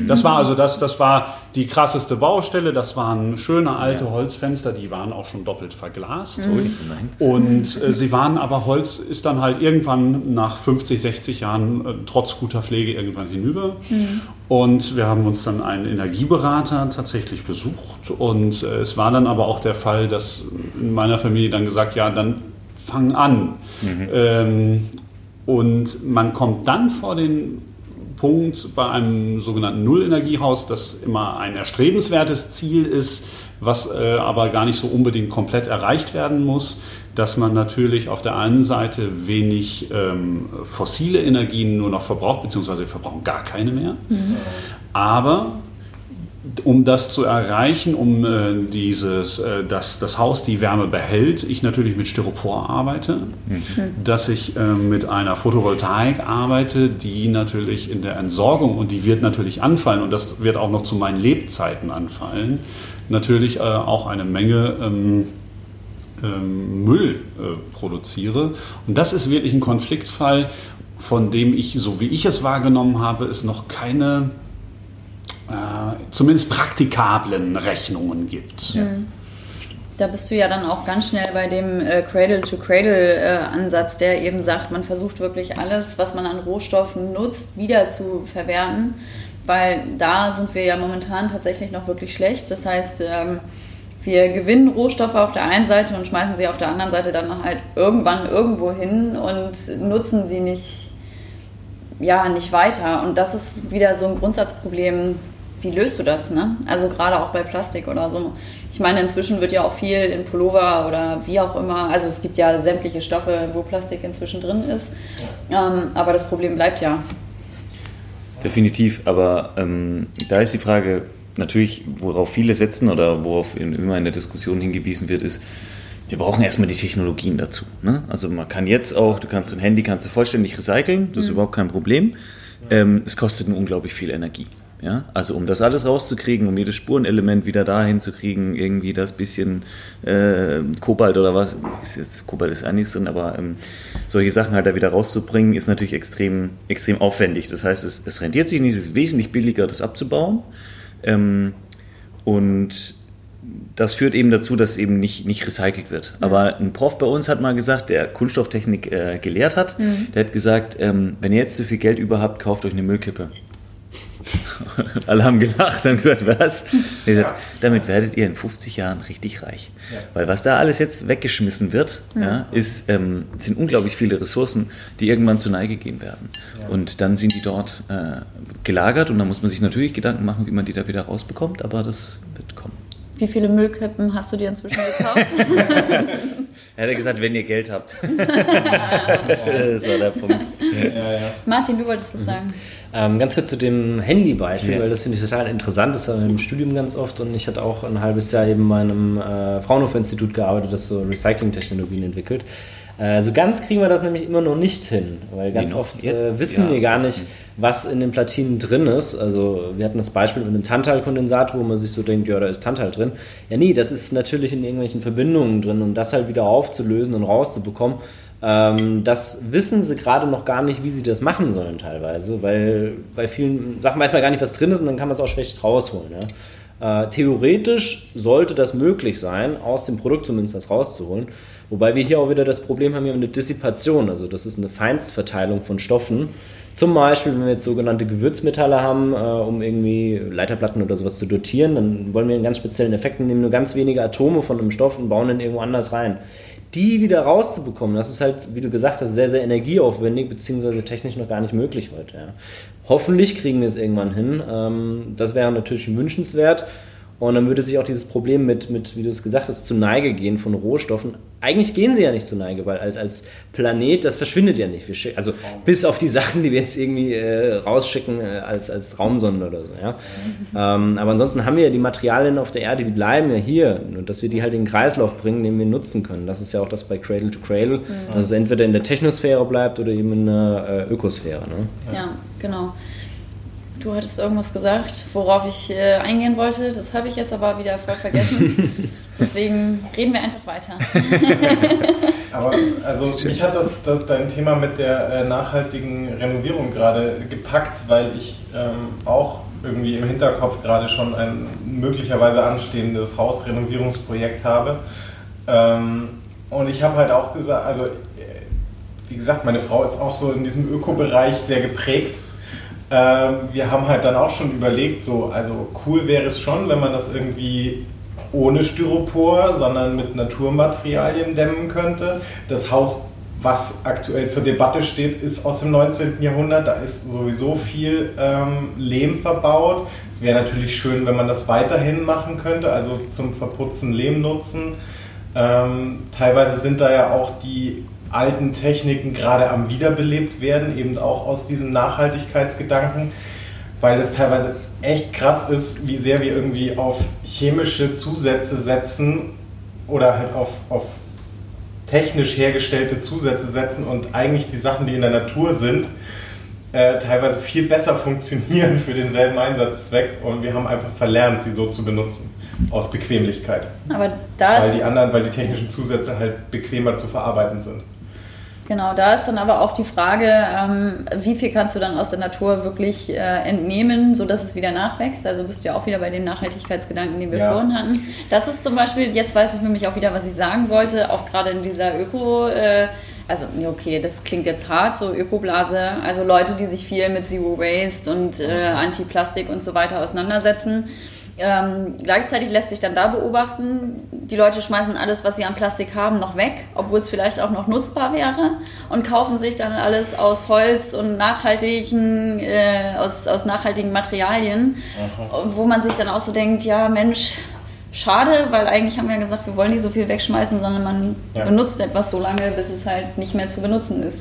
Das war also das, das war die krasseste Baustelle. Das waren schöne alte ja. Holzfenster, die waren auch schon doppelt verglast. Mhm. Und äh, sie waren aber Holz ist dann halt irgendwann nach 50, 60 Jahren äh, trotz guter Pflege irgendwann hinüber. Mhm. Und wir haben uns dann einen Energieberater tatsächlich besucht. Und äh, es war dann aber auch der Fall, dass in meiner Familie dann gesagt, ja, dann fang an. Mhm. Ähm, und man kommt dann vor den Punkt bei einem sogenannten Nullenergiehaus, das immer ein erstrebenswertes Ziel ist, was äh, aber gar nicht so unbedingt komplett erreicht werden muss, dass man natürlich auf der einen Seite wenig ähm, fossile Energien nur noch verbraucht, beziehungsweise wir verbrauchen gar keine mehr. Mhm. Aber um das zu erreichen, um äh, dieses, äh, dass das Haus die Wärme behält, ich natürlich mit Styropor arbeite, mhm. dass ich äh, mit einer Photovoltaik arbeite, die natürlich in der Entsorgung und die wird natürlich anfallen und das wird auch noch zu meinen Lebzeiten anfallen, natürlich äh, auch eine Menge ähm, ähm, Müll äh, produziere. Und das ist wirklich ein Konfliktfall, von dem ich, so wie ich es wahrgenommen habe, es noch keine zumindest praktikablen Rechnungen gibt. Ja. Mhm. Da bist du ja dann auch ganz schnell bei dem äh, Cradle-to-Cradle-Ansatz, der eben sagt, man versucht wirklich alles, was man an Rohstoffen nutzt, wieder zu verwerten, weil da sind wir ja momentan tatsächlich noch wirklich schlecht. Das heißt, ähm, wir gewinnen Rohstoffe auf der einen Seite und schmeißen sie auf der anderen Seite dann halt irgendwann irgendwo hin und nutzen sie nicht, ja, nicht weiter. Und das ist wieder so ein Grundsatzproblem, wie löst du das? Ne? Also gerade auch bei Plastik oder so. Ich meine, inzwischen wird ja auch viel in Pullover oder wie auch immer. Also es gibt ja sämtliche Stoffe, wo Plastik inzwischen drin ist. Ähm, aber das Problem bleibt ja. Definitiv, aber ähm, da ist die Frage natürlich, worauf viele setzen oder worauf immer in der Diskussion hingewiesen wird, ist, wir brauchen erstmal die Technologien dazu. Ne? Also man kann jetzt auch, du kannst ein Handy kannst du vollständig recyceln, das ist mhm. überhaupt kein Problem. Ähm, es kostet nur unglaublich viel Energie. Ja, also um das alles rauszukriegen, um jedes Spurenelement wieder dahin zu kriegen, irgendwie das bisschen äh, Kobalt oder was, ist jetzt, Kobalt ist eigentlich drin, aber ähm, solche Sachen halt da wieder rauszubringen, ist natürlich extrem, extrem aufwendig. Das heißt, es, es rentiert sich nicht, es ist wesentlich billiger, das abzubauen. Ähm, und das führt eben dazu, dass eben nicht, nicht recycelt wird. Ja. Aber ein Prof bei uns hat mal gesagt, der Kunststofftechnik äh, gelehrt hat, mhm. der hat gesagt, ähm, wenn ihr jetzt so viel Geld über habt, kauft euch eine Müllkippe. Alle haben gelacht und gesagt, was? Er gesagt, damit werdet ihr in 50 Jahren richtig reich. Ja. Weil was da alles jetzt weggeschmissen wird, ja, ist, ähm, sind unglaublich viele Ressourcen, die irgendwann zur Neige gehen werden. Ja. Und dann sind die dort äh, gelagert und dann muss man sich natürlich Gedanken machen, wie man die da wieder rausbekommt, aber das wird kommen. Wie viele Müllkippen hast du dir inzwischen gekauft? er hat gesagt, wenn ihr Geld habt. das war der Punkt. Martin, du wolltest was sagen. Ähm, ganz kurz zu dem Handy-Beispiel, ja. weil das finde ich total interessant. Das ist ja im Studium ganz oft und ich hatte auch ein halbes Jahr eben bei einem äh, Fraunhofer-Institut gearbeitet, das so Recycling-Technologien entwickelt. Äh, so ganz kriegen wir das nämlich immer noch nicht hin, weil ganz oft äh, wissen ja. wir gar nicht, was in den Platinen drin ist. Also wir hatten das Beispiel mit einem Tantal-Kondensat, wo man sich so denkt, ja, da ist Tantal drin. Ja, nee, das ist natürlich in irgendwelchen Verbindungen drin und das halt wieder aufzulösen und rauszubekommen, ähm, das wissen sie gerade noch gar nicht, wie sie das machen sollen teilweise, weil bei vielen Sachen weiß man gar nicht, was drin ist und dann kann man es auch schlecht rausholen. Ja? Äh, theoretisch sollte das möglich sein, aus dem Produkt zumindest das rauszuholen. Wobei wir hier auch wieder das Problem haben, wir haben eine Dissipation, also das ist eine Feinstverteilung von Stoffen. Zum Beispiel, wenn wir jetzt sogenannte Gewürzmetalle haben, äh, um irgendwie Leiterplatten oder sowas zu dotieren, dann wollen wir einen ganz speziellen Effekt, nehmen nur ganz wenige Atome von einem Stoff und bauen den irgendwo anders rein die wieder rauszubekommen, das ist halt, wie du gesagt hast, sehr, sehr energieaufwendig, beziehungsweise technisch noch gar nicht möglich heute. Ja. Hoffentlich kriegen wir es irgendwann hin. Ähm, das wäre natürlich wünschenswert. Und dann würde sich auch dieses Problem mit, mit wie du es gesagt hast, zu Neige gehen von Rohstoffen. Eigentlich gehen sie ja nicht zu Neige, weil als, als Planet, das verschwindet ja nicht. Wir also bis auf die Sachen, die wir jetzt irgendwie äh, rausschicken äh, als, als Raumsonde oder so. Ja? Ähm, aber ansonsten haben wir ja die Materialien auf der Erde, die bleiben ja hier. Und dass wir die halt in den Kreislauf bringen, den wir nutzen können. Das ist ja auch das bei Cradle to Cradle, mhm. dass es entweder in der Technosphäre bleibt oder eben in der äh, Ökosphäre. Ne? Ja, genau. Du hattest irgendwas gesagt, worauf ich äh, eingehen wollte. Das habe ich jetzt aber wieder voll vergessen. Deswegen reden wir einfach weiter. aber also mich hat das, das dein Thema mit der äh, nachhaltigen Renovierung gerade gepackt, weil ich ähm, auch irgendwie im Hinterkopf gerade schon ein möglicherweise anstehendes Hausrenovierungsprojekt habe. Ähm, und ich habe halt auch gesagt, also äh, wie gesagt, meine Frau ist auch so in diesem Ökobereich sehr geprägt ähm, wir haben halt dann auch schon überlegt, so, also cool wäre es schon, wenn man das irgendwie ohne Styropor, sondern mit Naturmaterialien dämmen könnte. Das Haus was aktuell zur Debatte steht, ist aus dem 19. Jahrhundert. Da ist sowieso viel ähm, Lehm verbaut. Es wäre natürlich schön, wenn man das weiterhin machen könnte, also zum Verputzen Lehm nutzen. Ähm, teilweise sind da ja auch die alten Techniken gerade am Wiederbelebt werden, eben auch aus diesem Nachhaltigkeitsgedanken, weil es teilweise echt krass ist, wie sehr wir irgendwie auf chemische Zusätze setzen oder halt auf, auf technisch hergestellte Zusätze setzen und eigentlich die Sachen, die in der Natur sind, äh, teilweise viel besser funktionieren für denselben Einsatzzweck und wir haben einfach verlernt, sie so zu benutzen aus Bequemlichkeit. Aber da weil die anderen, weil die technischen Zusätze halt bequemer zu verarbeiten sind. Genau, da ist dann aber auch die Frage, ähm, wie viel kannst du dann aus der Natur wirklich äh, entnehmen, sodass es wieder nachwächst. Also bist du ja auch wieder bei dem Nachhaltigkeitsgedanken, den wir Ja. vorhin hatten. Das ist zum Beispiel, jetzt weiß ich nämlich auch wieder, was ich sagen wollte, auch gerade in dieser Öko, äh, also okay, das klingt jetzt hart, so Ökoblase, also Leute, die sich viel mit Zero Waste und äh, Anti-Plastik und so weiter auseinandersetzen. Ähm, gleichzeitig lässt sich dann da beobachten, die Leute schmeißen alles, was sie an Plastik haben, noch weg, obwohl es vielleicht auch noch nutzbar wäre und kaufen sich dann alles aus Holz und nachhaltigen, äh, aus, aus nachhaltigen Materialien, wo man sich dann auch so denkt, ja Mensch, schade, weil eigentlich haben wir ja gesagt, wir wollen nicht so viel wegschmeißen, sondern man Ja. benutzt etwas so lange, bis es halt nicht mehr zu benutzen ist.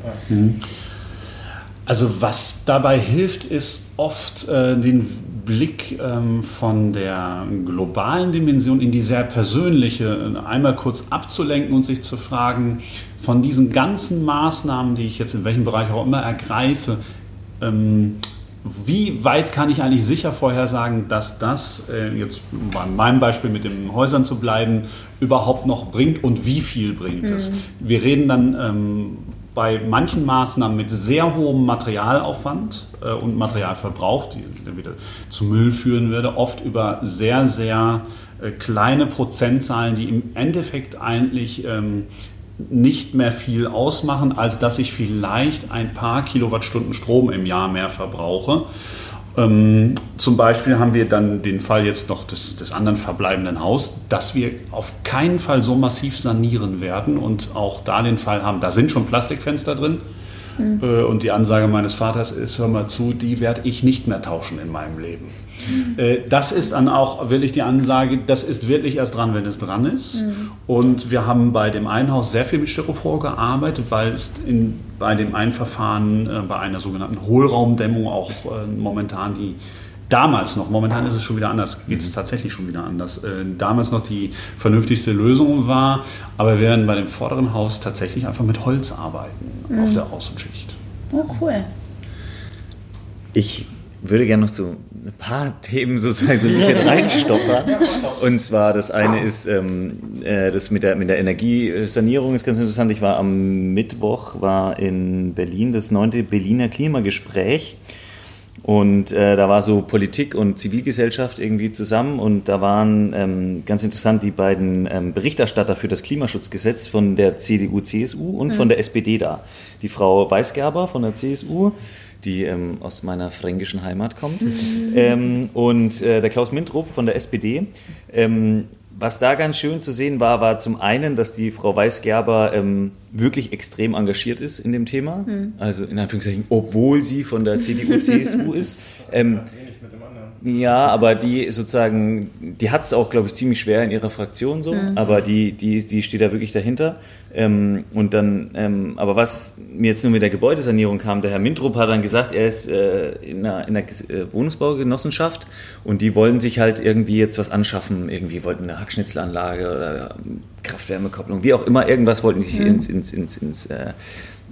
Also was dabei hilft, ist oft äh, den Blick ähm, von der globalen Dimension in die sehr persönliche äh, einmal kurz abzulenken und sich zu fragen, von diesen ganzen Maßnahmen, die ich jetzt in welchem Bereich auch immer ergreife, ähm, wie weit kann ich eigentlich sicher vorhersagen, dass das, äh, jetzt bei meinem Beispiel mit den Häusern zu bleiben, überhaupt noch bringt und wie viel bringt es? Wir reden dann ähm, bei manchen Maßnahmen mit sehr hohem Materialaufwand äh, und Materialverbrauch, die dann wieder zu Müll führen würde, oft über sehr, sehr äh, kleine Prozentzahlen, die im Endeffekt eigentlich ähm, nicht mehr viel ausmachen, als dass ich vielleicht ein paar Kilowattstunden Strom im Jahr mehr verbrauche. Ähm, zum Beispiel haben wir dann den Fall jetzt noch des, des anderen verbleibenden Haus, dass wir auf keinen Fall so massiv sanieren werden und auch da den Fall haben, da sind schon Plastikfenster drin. Äh, Und die Ansage meines Vaters ist, hör mal zu, die werde ich nicht mehr tauschen in meinem Leben. Äh, Das ist dann auch wirklich die Ansage, das ist wirklich erst dran, wenn es dran ist. Und wir haben bei dem einen Haus sehr viel mit Styropor gearbeitet, weil es in, bei dem einen Verfahren, äh, bei einer sogenannten Hohlraumdämmung auch äh, momentan die damals noch, momentan ist es schon wieder anders, geht es tatsächlich schon wieder anders, äh, damals noch die vernünftigste Lösung war, aber wir werden bei dem vorderen Haus tatsächlich einfach mit Holz arbeiten auf der Außenschicht. Oh, cool. Ich würde gerne noch zu ein paar Themen sozusagen so ein bisschen reinstoppern. Und zwar das eine ist ähm, äh, das mit der, mit der Energiesanierung ist ganz interessant. Ich war am Mittwoch war in Berlin das neunte Berliner Klimagespräch. Und äh, da war so Politik und Zivilgesellschaft irgendwie zusammen und da waren ähm, ganz interessant die beiden ähm, Berichterstatter für das Klimaschutzgesetz von der CDU, CSU und von der SPD da. Die Frau Weisgerber von der CSU, die ähm, aus meiner fränkischen Heimat kommt, ähm, und äh, der Klaus Mintrup von der SPD. Ähm, was da ganz schön zu sehen war, war zum einen, dass die Frau Weisgerber ähm, wirklich extrem engagiert ist in dem Thema. Also in Anführungszeichen, obwohl sie von der CDU, CSU ist. Ähm, Ähnlich mit dem anderen. Ja, aber die sozusagen, die hat es auch, glaube ich, ziemlich schwer in ihrer Fraktion so, aber die, die, die steht da wirklich dahinter. Ähm, und dann, ähm, aber was mir jetzt nur mit der Gebäudesanierung kam, der Herr Mintrup hat dann gesagt, er ist äh, in einer, in einer äh, Wohnungsbaugenossenschaft und die wollen sich halt irgendwie jetzt was anschaffen, irgendwie wollten eine Hackschnitzelanlage oder Kraft-Wärme-Kopplung, wie auch immer, irgendwas wollten die sich ins, ins, ins, ins, äh,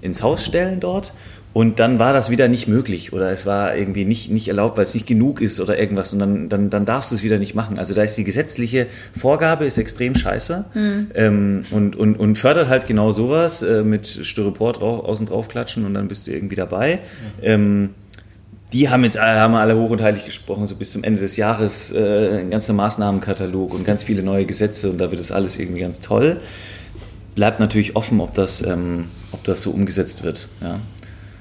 ins Haus stellen dort. Und dann war das wieder nicht möglich oder es war irgendwie nicht, nicht erlaubt, weil es nicht genug ist oder irgendwas und dann, dann, dann darfst du es wieder nicht machen. Also da ist die gesetzliche Vorgabe ist extrem scheiße ähm, und, und, und fördert halt genau sowas äh, mit Styropor drauf, außen drauf klatschen und dann bist du irgendwie dabei. Ähm, die haben jetzt alle, haben alle hoch und heilig gesprochen, so bis zum Ende des Jahres äh, ein ganzer Maßnahmenkatalog und ganz viele neue Gesetze und da wird das alles irgendwie ganz toll. Bleibt natürlich offen, ob das, ähm, ob das so umgesetzt wird. Ja.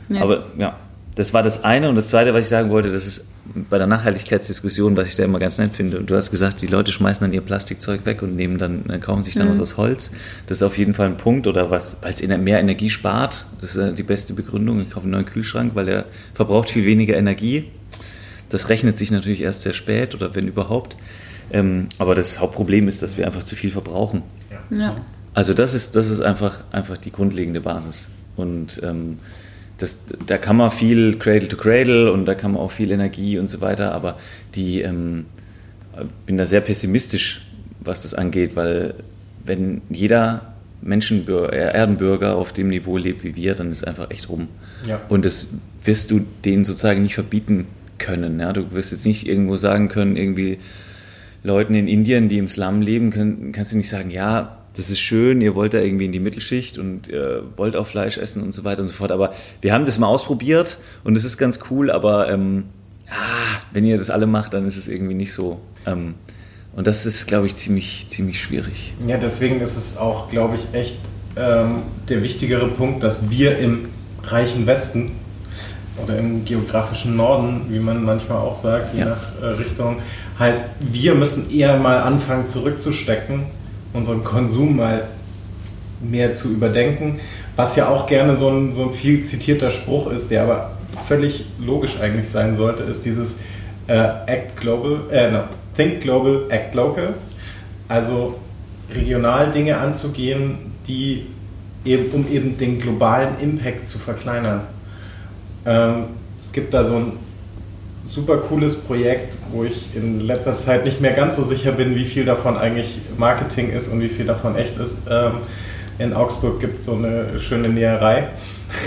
Ja. Aber ja, das war das eine. Und das zweite, was ich sagen wollte, das ist bei der Nachhaltigkeitsdiskussion, was ich da immer ganz nett finde. Und du hast gesagt, die Leute schmeißen dann ihr Plastikzeug weg und nehmen dann, dann kaufen sich dann was aus Holz. Das ist auf jeden Fall ein Punkt. Oder was, weil es mehr Energie spart. Das ist äh, die beste Begründung. Ich kaufe einen neuen Kühlschrank, weil er verbraucht viel weniger Energie. Das rechnet sich natürlich erst sehr spät oder wenn überhaupt. Ähm, aber das Hauptproblem ist, dass wir einfach zu viel verbrauchen. Ja. Also das ist, das ist einfach, einfach die grundlegende Basis. Und ähm, das, da kann man viel Cradle to Cradle und da kann man auch viel Energie und so weiter, aber die ähm, bin da sehr pessimistisch, was das angeht, weil wenn jeder Menschenbürger, Erdenbürger auf dem Niveau lebt wie wir, dann ist einfach echt rum. Ja. Und das wirst du denen sozusagen nicht verbieten können. Ja? Du wirst jetzt nicht irgendwo sagen können, irgendwie Leuten in Indien, die im Slum leben, können, kannst du nicht sagen, ja, das ist schön, ihr wollt da irgendwie in die Mittelschicht und ihr wollt auch Fleisch essen und so weiter und so fort. Aber wir haben das mal ausprobiert und es ist ganz cool, aber ähm, ah, wenn ihr das alle macht, dann ist es irgendwie nicht so. Ähm, und das ist, glaube ich, ziemlich, ziemlich schwierig. Ja, deswegen ist es auch, glaube ich, echt ähm, der wichtigere Punkt, dass wir im reichen Westen oder im geografischen Norden, wie man manchmal auch sagt, je Ja. nach äh, Richtung, halt, wir müssen eher mal anfangen zurückzustecken, unseren Konsum mal mehr zu überdenken, was ja auch gerne so ein, so ein viel zitierter Spruch ist, der aber völlig logisch eigentlich sein sollte, ist dieses äh, Act Global, äh, no, Think Global, Act Local. Also regional Dinge anzugehen, die eben, um eben den globalen Impact zu verkleinern. Ähm, es gibt da so ein super cooles Projekt, wo ich in letzter Zeit nicht mehr ganz so sicher bin, wie viel davon eigentlich Marketing ist und wie viel davon echt ist. Ähm, in Augsburg gibt es so eine schöne Näherei.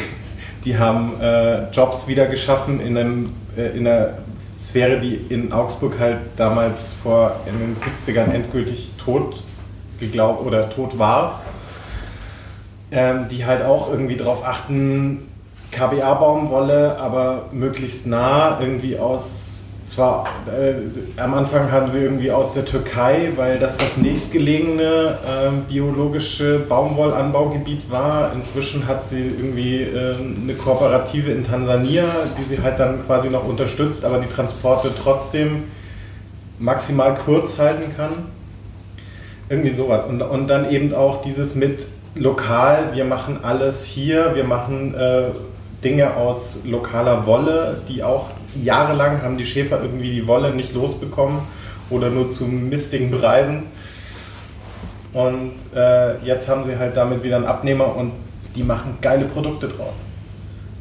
Die haben äh, Jobs wieder geschaffen in, einem, äh, in einer Sphäre, die in Augsburg halt damals vor in den 70ern endgültig tot geglaubt oder tot war. Ähm, die halt auch irgendwie darauf achten, KBA-Baumwolle, aber möglichst nah irgendwie aus, zwar äh, am Anfang haben sie irgendwie aus der Türkei, weil das das nächstgelegene ähm, biologische Baumwollanbaugebiet war. Inzwischen hat sie irgendwie ähm, eine Kooperative in Tansania, die sie halt dann quasi noch unterstützt, aber die Transporte trotzdem maximal kurz halten kann. Irgendwie sowas. Und, und dann eben auch dieses mit lokal, wir machen alles hier, wir machen äh, Dinge aus lokaler Wolle, die auch jahrelang haben die Schäfer irgendwie die Wolle nicht losbekommen oder nur zu mistigen Preisen. Und äh, jetzt haben sie halt damit wieder einen Abnehmer und die machen geile Produkte draus.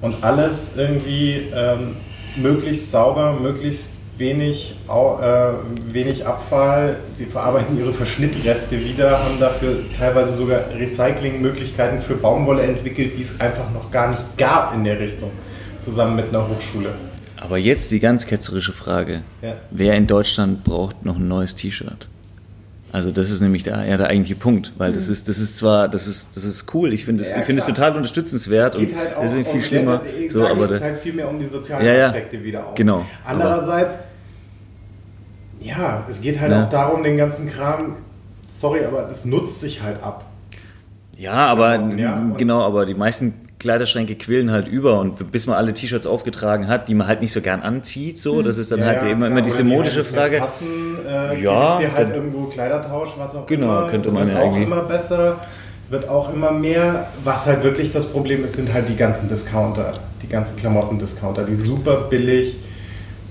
Und alles irgendwie ähm, möglichst sauber, möglichst wenig, äh, wenig Abfall. Sie verarbeiten ihre Verschnittreste wieder, haben dafür teilweise sogar Recyclingmöglichkeiten für Baumwolle entwickelt, die es einfach noch gar nicht gab in der Richtung, zusammen mit einer Hochschule. Aber jetzt die ganz ketzerische Frage. Ja. Wer in Deutschland braucht noch ein neues T-Shirt? Also das ist nämlich der, ja, der eigentliche Punkt, weil das ist das ist zwar das ist das ist cool, ich finde es Ja, finde es total unterstützenswert und das ist viel schlimmer, um, so aber da, halt viel mehr um die sozialen Ja, ja. Aspekte wieder auch. Genau, Andererseits, ja, es geht halt Ja. auch darum, den ganzen Kram, sorry, aber das nutzt sich halt ab. ja, aber Ja, genau, aber die meisten Kleiderschränke quillen halt über und bis man alle T-Shirts aufgetragen hat, die man halt nicht so gern anzieht, so, das ist dann Ja, halt ja, immer, klar, immer diese die modische halt nicht mehr Frage. Passen, äh, Ja, hier halt dann- irgendwo Kleidertausch, was auch Genau, immer. könnte man wird auch immer besser, wird auch immer mehr. Was halt wirklich das Problem ist, sind halt die ganzen Discounter, die ganzen Klamotten-Discounter, die super billig,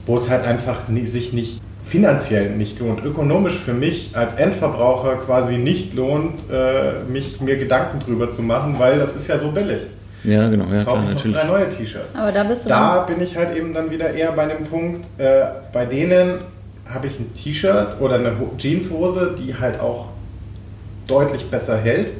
wo es halt einfach nie, sich nicht finanziell nicht lohnt, ökonomisch für mich als Endverbraucher quasi nicht lohnt, äh, mich mir Gedanken drüber zu machen, weil das ist ja so billig. Ja, genau, ja klar, ich noch natürlich. drei neue T-Shirts. Aber da bist du Da dann, bin ich halt eben dann wieder eher bei dem Punkt, äh, bei denen habe ich ein T-Shirt oder eine Ho- Jeanshose, die halt auch deutlich besser hält,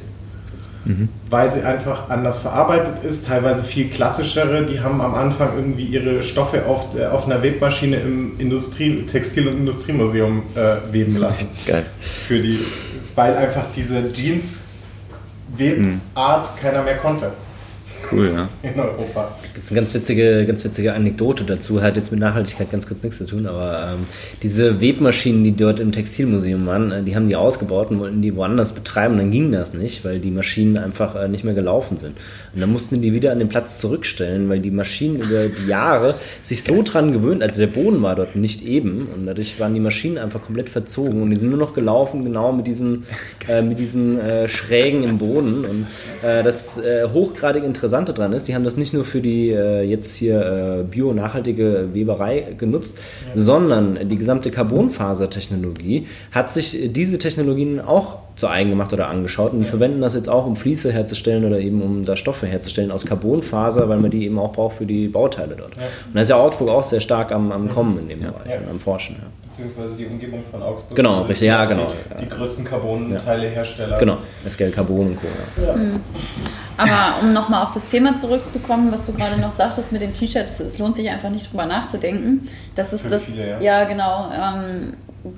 Mhm. weil sie einfach anders verarbeitet ist, teilweise viel klassischere, die haben am Anfang irgendwie ihre Stoffe auf, der- auf einer Webmaschine im Industrie, Textil- und Industriemuseum äh, weben lassen. Geil. Für die, weil einfach diese Jeans-Webart keiner mehr konnte. Cool, ja. in Europa. Das ist eine ganz witzige, ganz witzige Anekdote dazu, hat jetzt mit Nachhaltigkeit ganz kurz nichts zu tun, aber ähm, diese Webmaschinen, die dort im Textilmuseum waren, äh, die haben die ausgebaut und wollten die woanders betreiben, dann ging das nicht, weil die Maschinen einfach äh, nicht mehr gelaufen sind. Und dann mussten die wieder an den Platz zurückstellen, weil die Maschinen über die Jahre sich so dran gewöhnt, also der Boden war dort nicht eben und dadurch waren die Maschinen einfach komplett verzogen und die sind nur noch gelaufen, genau mit diesen, äh, mit diesen äh, Schrägen im Boden und äh, das äh, hochgradig Interessante dran ist, die haben das nicht nur für die äh, jetzt hier äh, bio-nachhaltige Weberei genutzt, sondern die gesamte Carbonfasertechnologie hat sich äh, diese Technologien auch zu eigen gemacht oder angeschaut und die verwenden das jetzt auch, um Fließe herzustellen oder eben um da Stoffe herzustellen aus Carbonfaser, weil man die eben auch braucht für die Bauteile dort. Und da ist ja Augsburg auch sehr stark am, am Kommen in dem Bereich Ja. und am Forschen. Ja. Beziehungsweise die Umgebung von Augsburg. Genau, richtig, ja, die, genau, Die, ja. größten Carbon-Teilehersteller. Genau, SGL Carbon und Co. Ja. Aber um nochmal auf das Thema zurückzukommen, was du gerade noch sagtest mit den T-Shirts, es lohnt sich einfach nicht drüber nachzudenken. Das ist Für das. viele, ja. ja, genau. Ähm,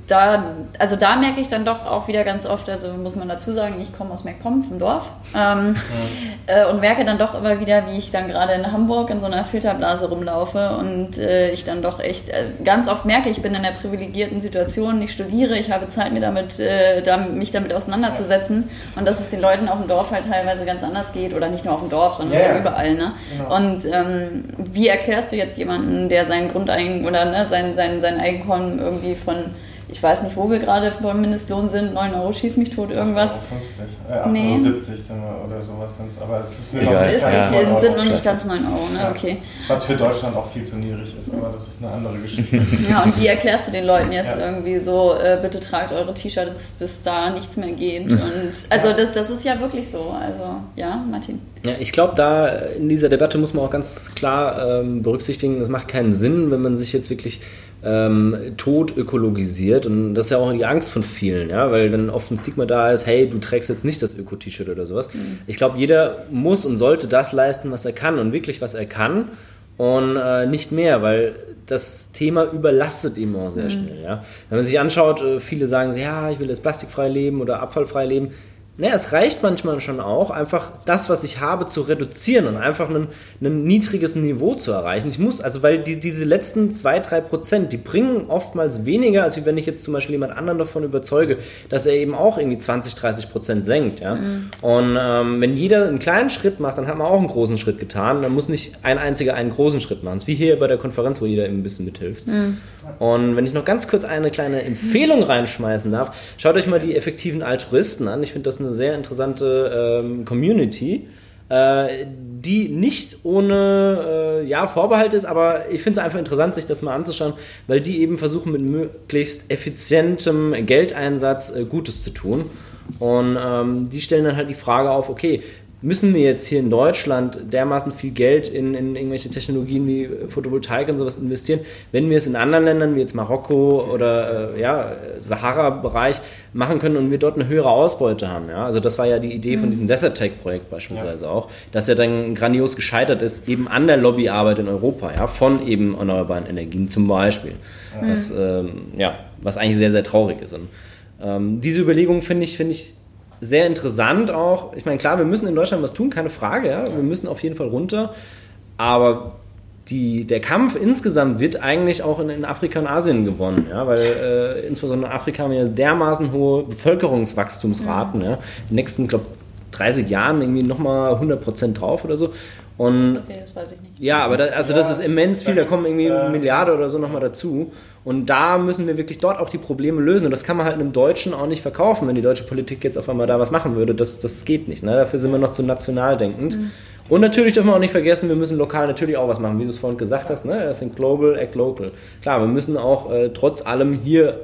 da, also da merke ich dann doch auch wieder ganz oft, also muss man dazu sagen, ich komme aus MacPom vom Dorf ähm, äh, und merke dann doch immer wieder, wie ich dann gerade in Hamburg in so einer Filterblase rumlaufe und äh, ich dann doch echt äh, ganz oft merke, ich bin in einer privilegierten Situation, ich studiere, ich habe Zeit, mir damit, äh, da, mich damit auseinanderzusetzen und dass es den Leuten auf dem Dorf halt teilweise ganz anders geht oder nicht nur auf dem Dorf, sondern Ja, ja. überall. Ne? Genau. Und ähm, wie erklärst du jetzt jemanden, der sein Grundeigen oder ne, sein, sein, sein Einkommen irgendwie von, ich weiß nicht, wo wir gerade beim Mindestlohn sind, 9 Euro schieß mich tot, irgendwas. 8,50 Euro, äh, 8,70 Nee. Euro sind wir oder sowas sind es. Aber es ist Das Egal. ist Ja. Euro. sind noch nicht ganz 9 Euro, ne? Ja. Okay. Was für Deutschland auch viel zu niedrig ist, aber das ist eine andere Geschichte. Ja, und wie erklärst du den Leuten jetzt Ja. irgendwie so, äh, bitte tragt eure T-Shirts, bis da nichts mehr geht? Und also das, das ist ja wirklich so. Also, ja, Martin. Ja, ich glaube, da in dieser Debatte muss man auch ganz klar ähm, berücksichtigen, es macht keinen Sinn, wenn man sich jetzt wirklich ähm, tot ökologisiert. Und das ist ja auch die Angst von vielen, ja, weil dann oft ein Stigma da ist, hey, du trägst jetzt nicht das Öko-T-Shirt oder sowas. Ich glaube, jeder muss und sollte das leisten, was er kann und wirklich, was er kann. Und äh, nicht mehr, weil das Thema überlastet ihm auch sehr schnell. Ja? Wenn man sich anschaut, äh, viele sagen, so, ja, ich will jetzt plastikfrei leben oder abfallfrei leben. Naja, es reicht manchmal schon auch, einfach das, was ich habe, zu reduzieren und einfach ein, ein niedriges Niveau zu erreichen. Ich muss, also weil die, diese letzten zwei, drei Prozent, die bringen oftmals weniger, als wenn ich jetzt zum Beispiel jemand anderen davon überzeuge, dass er eben auch irgendwie 20, 30 Prozent senkt. Ja? Und ähm, wenn jeder einen kleinen Schritt macht, dann hat man auch einen großen Schritt getan. Dann muss nicht ein einziger einen großen Schritt machen. Das ist wie hier bei der Konferenz, wo jeder eben ein bisschen mithilft. Und wenn ich noch ganz kurz eine kleine Empfehlung reinschmeißen darf, schaut euch mal die effektiven Altruisten an. Ich finde das eine sehr interessante ähm, Community, äh, die nicht ohne äh, ja, Vorbehalt ist, aber ich finde es einfach interessant, sich das mal anzuschauen, weil die eben versuchen, mit möglichst effizientem Geldeinsatz äh, Gutes zu tun. Und ähm, die stellen dann halt die Frage auf, okay, müssen wir jetzt hier in Deutschland dermaßen viel Geld in, in irgendwelche Technologien wie Photovoltaik und sowas investieren, wenn wir es in anderen Ländern wie jetzt Marokko oder äh, ja, Sahara-Bereich machen können und wir dort eine höhere Ausbeute haben. Ja? Also das war ja die Idee von diesem Desert Tech-Projekt beispielsweise auch, dass ja dann grandios gescheitert ist, eben an der Lobbyarbeit in Europa, ja, von eben erneuerbaren Energien zum Beispiel. Was, ähm, ja, was eigentlich sehr, sehr traurig ist. Und, ähm, diese Überlegung finde ich, finde ich sehr interessant auch. Ich meine, klar, wir müssen in Deutschland was tun, keine Frage. Ja? Wir müssen auf jeden Fall runter. Aber die, der Kampf insgesamt wird eigentlich auch in, in Afrika und Asien gewonnen. Ja? Weil äh, insbesondere in Afrika haben wir dermaßen hohe Bevölkerungswachstumsraten. Ja? In den nächsten, glaube 30 Jahren irgendwie nochmal 100% drauf oder so. Und Okay, das weiß ich nicht. ja, aber da, also Ja, das ist immens viel, da kommen irgendwie eine äh, Milliarde oder so nochmal dazu. Und da müssen wir wirklich dort auch die Probleme lösen. Und das kann man halt einem Deutschen auch nicht verkaufen, wenn die deutsche Politik jetzt auf einmal da was machen würde. Das, das geht nicht. Ne? Dafür sind wir noch zu national denkend. Und natürlich dürfen wir auch nicht vergessen, wir müssen lokal natürlich auch was machen, wie du es vorhin gesagt hast. Ne? Das sind Global, Act Local. Klar, wir müssen auch äh, trotz allem hier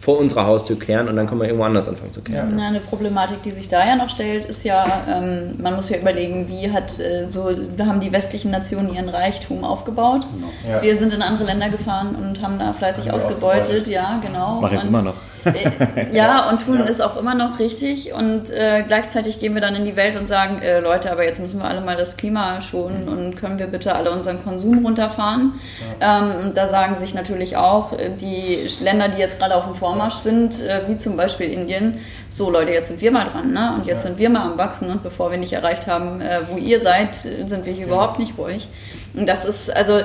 vor unserer Haustür kehren und dann können wir irgendwo anders anfangen zu kehren. Na, Eine Problematik, die sich da ja noch stellt, ist ja, ähm, man muss ja überlegen, wie hat äh, so haben die westlichen Nationen ihren Reichtum aufgebaut. Ja. Wir sind in andere Länder gefahren und haben da fleißig Haben ausgebeutet, ausgebeutet. ja, genau. Mach ich Und- immer noch. Ja, und tun es auch immer noch richtig. Und äh, gleichzeitig gehen wir dann in die Welt und sagen, äh, Leute, aber jetzt müssen wir alle mal das Klima schonen und können wir bitte alle unseren Konsum runterfahren. Ja. Ähm, und da sagen sich natürlich auch äh, die Länder, die jetzt gerade auf dem Vormarsch sind, äh, wie zum Beispiel Indien, so Leute, jetzt sind wir mal dran, ne? Und jetzt ja. sind wir mal am Wachsen und bevor wir nicht erreicht haben, äh, wo ihr seid, sind wir hier ja. überhaupt nicht ruhig. Und das ist, also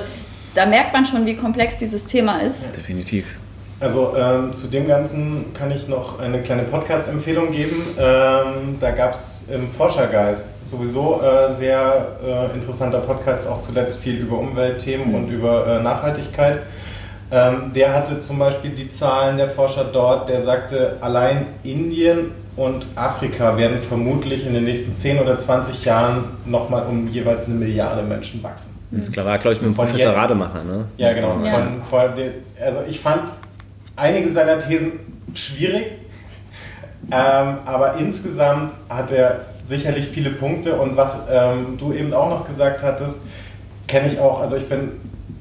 da merkt man schon, wie komplex dieses Thema ist. Definitiv. Also ähm, zu dem Ganzen kann ich noch eine kleine Podcast-Empfehlung geben. Ähm, da gab es im Forschergeist sowieso äh, sehr äh, interessanter Podcast, auch zuletzt viel über Umweltthemen mhm. und über äh, Nachhaltigkeit. Ähm, der hatte zum Beispiel die Zahlen der Forscher dort, der sagte, allein Indien und Afrika werden vermutlich in den nächsten 10 oder 20 Jahren nochmal um jeweils eine Milliarde Menschen wachsen. Das war, glaube ich, mit dem Professor jetzt, Rademacher, ne? Ja, genau. Ja. Von, von also ich fand einige seiner Thesen schwierig, ähm, aber insgesamt hat er sicherlich viele Punkte und was ähm, du eben auch noch gesagt hattest, kenne ich auch. Also ich bin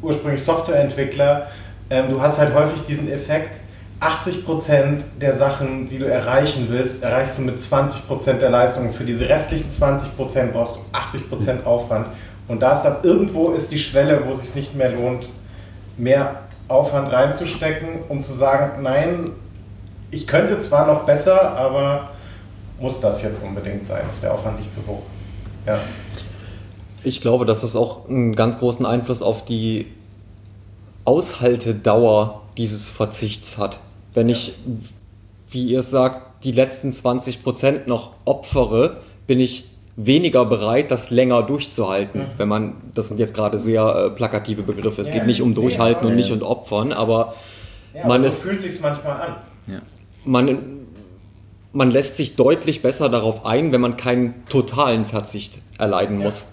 ursprünglich Softwareentwickler. Ähm, du hast halt häufig diesen Effekt, 80% der Sachen, die du erreichen willst, erreichst du mit 20% der Leistung. Für diese restlichen 20% brauchst du 80% Aufwand. Und da ist dann irgendwo ist die Schwelle, wo es sich nicht mehr lohnt, mehr Aufwand reinzustecken, um zu sagen, nein, ich könnte zwar noch besser, aber muss das jetzt unbedingt sein? Ist der Aufwand nicht zu hoch? Ja. Ich glaube, dass das auch einen ganz großen Einfluss auf die Aushaltedauer dieses Verzichts hat. Wenn ja. ich, wie ihr sagt, die letzten 20 Prozent noch opfere, bin ich weniger bereit, das länger durchzuhalten. Mhm. Wenn man, das sind jetzt gerade sehr äh, plakative Begriffe. Es ja, geht nicht um Durchhalten ja, und nicht um Opfern, aber ja, man so ist, fühlt sich manchmal an. Man, man lässt sich deutlich besser darauf ein, wenn man keinen totalen Verzicht erleiden muss